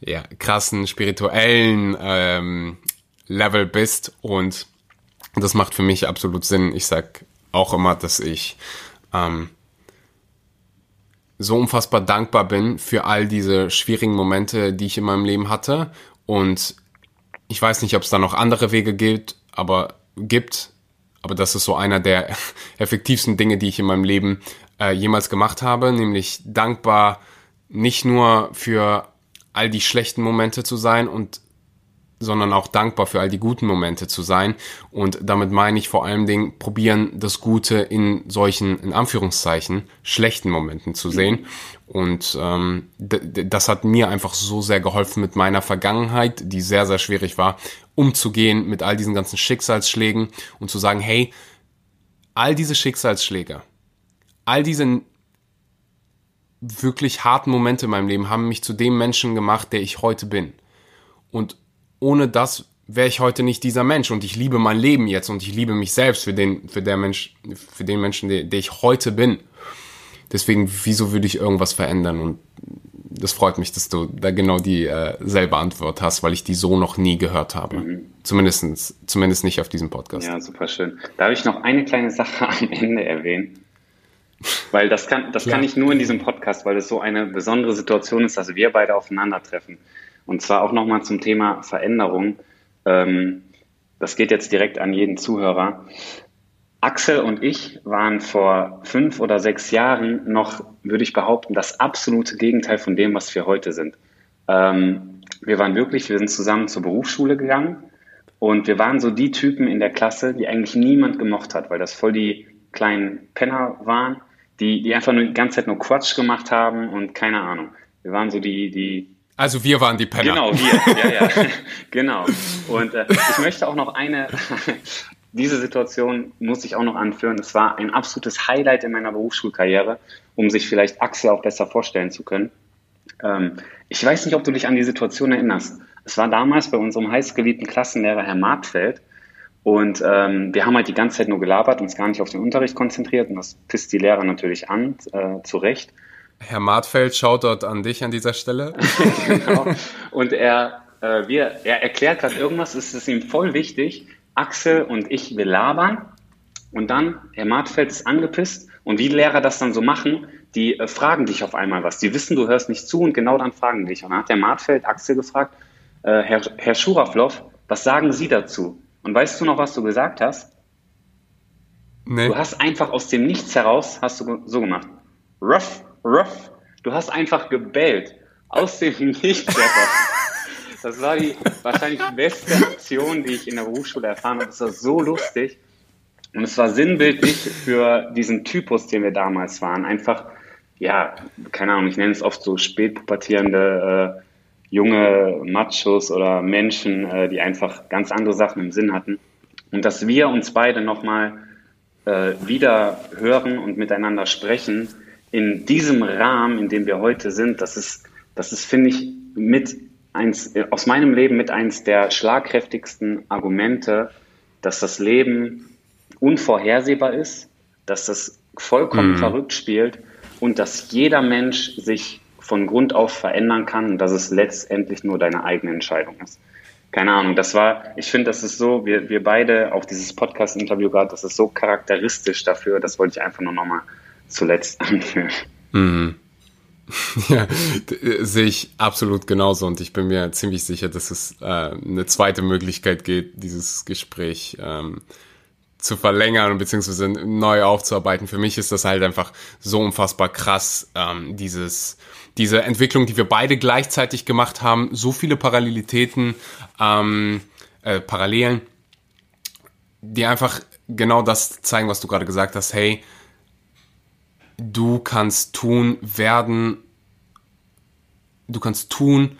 ja, krassen spirituellen ähm, Level bist und das macht für mich absolut Sinn. Ich sag auch immer, dass ich ähm, so unfassbar dankbar bin für all diese schwierigen Momente, die ich in meinem Leben hatte. Und ich weiß nicht, ob es da noch andere Wege gibt, aber gibt, aber das ist so einer der effektivsten Dinge, die ich in meinem Leben äh, jemals gemacht habe, nämlich dankbar nicht nur für all die schlechten Momente zu sein und sondern auch dankbar für all die guten Momente zu sein. Und damit meine ich vor allem Dingen, probieren, das Gute in solchen, in Anführungszeichen, schlechten Momenten zu sehen. Und ähm, das hat mir einfach so sehr geholfen mit meiner Vergangenheit, die sehr, sehr schwierig war, umzugehen mit all diesen ganzen Schicksalsschlägen und zu sagen, hey, all diese Schicksalsschläge, all diese wirklich harten Momente in meinem Leben haben mich zu dem Menschen gemacht, der ich heute bin. Und ohne das wäre ich heute nicht dieser Mensch und ich liebe mein Leben jetzt und ich liebe mich selbst für den, für der Mensch, für den Menschen, der, der ich heute bin. Deswegen, wieso würde ich irgendwas verändern? Und das freut mich, dass du da genau die äh, selbe Antwort hast, weil ich die so noch nie gehört habe. Mhm. Zumindest, zumindest nicht auf diesem Podcast. Ja, super schön. Darf ich noch eine kleine Sache am Ende erwähnen? Weil das kann, das kann ich nur in diesem Podcast, weil es so eine besondere Situation ist, dass wir beide aufeinandertreffen. Und zwar auch nochmal zum Thema Veränderung. Ähm, das geht jetzt direkt an jeden Zuhörer. Axel und ich waren vor fünf oder sechs Jahren noch, würde ich behaupten, das absolute Gegenteil von dem, was wir heute sind. Ähm, wir waren wirklich, wir sind zusammen zur Berufsschule gegangen und wir waren so die Typen in der Klasse, die eigentlich niemand gemocht hat, weil das voll die kleinen Penner waren, die, die einfach nur die ganze Zeit nur Quatsch gemacht haben und keine Ahnung. Wir waren so die, die Also wir waren die Penner. Genau, wir, ja, ja, genau. Und äh, ich möchte auch noch eine, diese Situation muss ich auch noch anführen. Es war ein absolutes Highlight in meiner Berufsschulkarriere, um sich vielleicht Axel auch besser vorstellen zu können. Ähm, ich weiß nicht, ob du dich an die Situation erinnerst. Es war damals bei unserem heißgeliebten Klassenlehrer Herr Martfeld. Und ähm, wir haben halt die ganze Zeit nur gelabert, uns gar nicht auf den Unterricht konzentriert. Und das pisst die Lehrer natürlich an, äh, zu Recht. Herr Martfeld schaut dort an dich an dieser Stelle. genau. Und er, äh, wir, er erklärt gerade irgendwas, es ist ihm voll wichtig. Axel und ich, wir labern. Und dann, Herr Martfeld ist angepisst. Und wie Lehrer das dann so machen, die äh, fragen dich auf einmal was. Die wissen, du hörst nicht zu und genau dann fragen dich. Und dann hat der Martfeld Axel gefragt, äh, Herr, Herr Schuraflow, was sagen Sie dazu? Und weißt du noch, was du gesagt hast? Nee. Du hast einfach aus dem Nichts heraus, hast du so gemacht. Ruff, ruff. Du hast einfach gebellt. Aus dem Nichts. Das war die wahrscheinlich beste Aktion, die ich in der Berufsschule erfahren habe. Das war so lustig. Und es war sinnbildlich für diesen Typus, den wir damals waren. Einfach, ja, keine Ahnung, ich nenne es oft so spätpubertierende äh, junge Machos oder Menschen, äh, die einfach ganz andere Sachen im Sinn hatten. Und dass wir uns beide nochmal äh, wieder hören und miteinander sprechen, in diesem Rahmen, in dem wir heute sind, das ist, das ist, finde ich, mit eins, aus meinem Leben mit eins der schlagkräftigsten Argumente, dass das Leben unvorhersehbar ist, dass das vollkommen mhm. verrückt spielt und dass jeder Mensch sich von Grund auf verändern kann und dass es letztendlich nur deine eigene Entscheidung ist. Keine Ahnung, das war, ich finde, das ist so, wir, wir beide, auch dieses Podcast-Interview gerade, das ist so charakteristisch dafür, das wollte ich einfach nur nochmal zuletzt anführen. Mhm. Ja, sehe ich absolut genauso und ich bin mir ziemlich sicher, dass es äh, eine zweite Möglichkeit geht, dieses Gespräch ähm, zu verlängern beziehungsweise neu aufzuarbeiten. Für mich ist das halt einfach so unfassbar krass, ähm, dieses diese Entwicklung, die wir beide gleichzeitig gemacht haben, so viele Parallelitäten, ähm, äh, Parallelen, die einfach genau das zeigen, was du gerade gesagt hast. Hey, du kannst tun, werden, du kannst tun,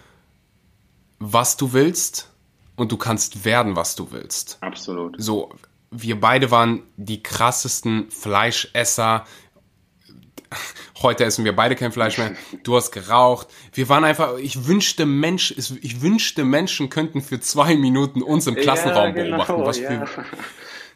was du willst und du kannst werden, was du willst. Absolut. So, wir beide waren die krassesten Fleischesser, Heute essen wir beide kein Fleisch mehr. Du hast geraucht. Wir waren einfach, ich wünschte Mensch, ich wünschte Menschen könnten für zwei Minuten uns im Klassenraum ja, genau, beobachten. Was ja. wir,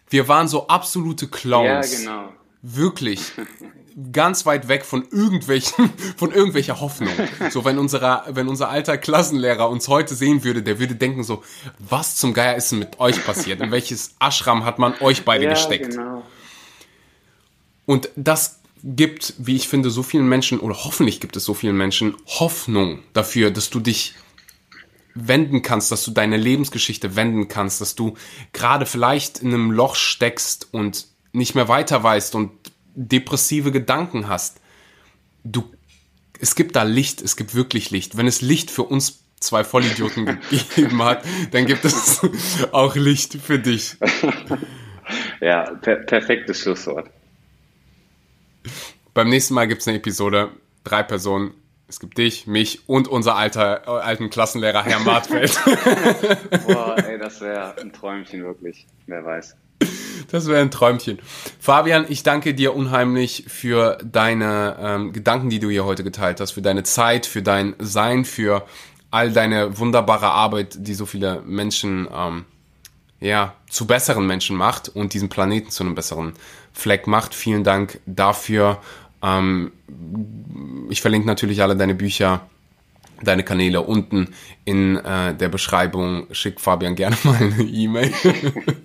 wir waren so absolute Clowns. Ja, genau. Wirklich. Ganz weit weg von irgendwelchen, von irgendwelcher Hoffnung. So, wenn unserer, wenn unser alter Klassenlehrer uns heute sehen würde, der würde denken so, was zum Geier ist denn mit euch passiert? In welches Ashram hat man euch beide ja, gesteckt? Genau. Und das gibt, wie ich finde, so vielen Menschen, oder hoffentlich gibt es so vielen Menschen, Hoffnung dafür, dass du dich wenden kannst, dass du deine Lebensgeschichte wenden kannst, dass du gerade vielleicht in einem Loch steckst und nicht mehr weiter weißt und depressive Gedanken hast. Du, es gibt da Licht, es gibt wirklich Licht. Wenn es Licht für uns zwei Vollidioten gegeben hat, dann gibt es auch Licht für dich. Ja, per perfektes Schlusswort. Beim nächsten Mal gibt es eine Episode, drei Personen. Es gibt dich, mich und unser alter, äh, alten Klassenlehrer Herr Martfeld. Boah, ey, das wäre ein Träumchen wirklich. Wer weiß. Das wäre ein Träumchen. Fabian, ich danke dir unheimlich für deine ähm, Gedanken, die du hier heute geteilt hast, für deine Zeit, für dein Sein, für all deine wunderbare Arbeit, die so viele Menschen ähm, ja, zu besseren Menschen macht und diesen Planeten zu einem besseren Fleck macht. Vielen Dank dafür. Ähm, ich verlinke natürlich alle deine Bücher, deine Kanäle unten in äh, der Beschreibung. Schick Fabian gerne mal eine E-Mail.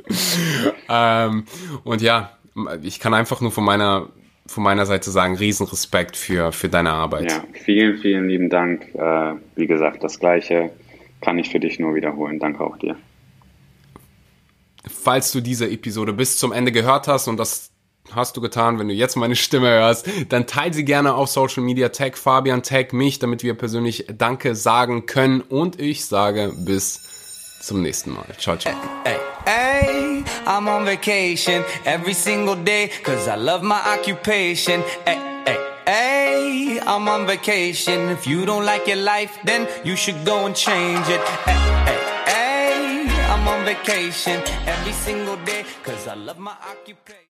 ähm, und ja, ich kann einfach nur von meiner von meiner Seite sagen, Riesenrespekt für, für deine Arbeit. Ja, vielen, vielen lieben Dank. Äh, wie gesagt, das Gleiche kann ich für dich nur wiederholen. Danke auch dir. Falls du diese Episode bis zum Ende gehört hast und das hast du getan, wenn du jetzt meine Stimme hörst, dann teile sie gerne auf Social Media, tag Fabian, tag mich, damit wir persönlich Danke sagen können und ich sage bis zum nächsten Mal. Ciao, ciao. Hey, hey, I'm on vacation every single day, cause I love my occupation. Hey, hey, hey. I'm on vacation. If you don't like your life, then you should go and change it. Hey, hey, hey, I'm on vacation every single day, cause I love my occupation.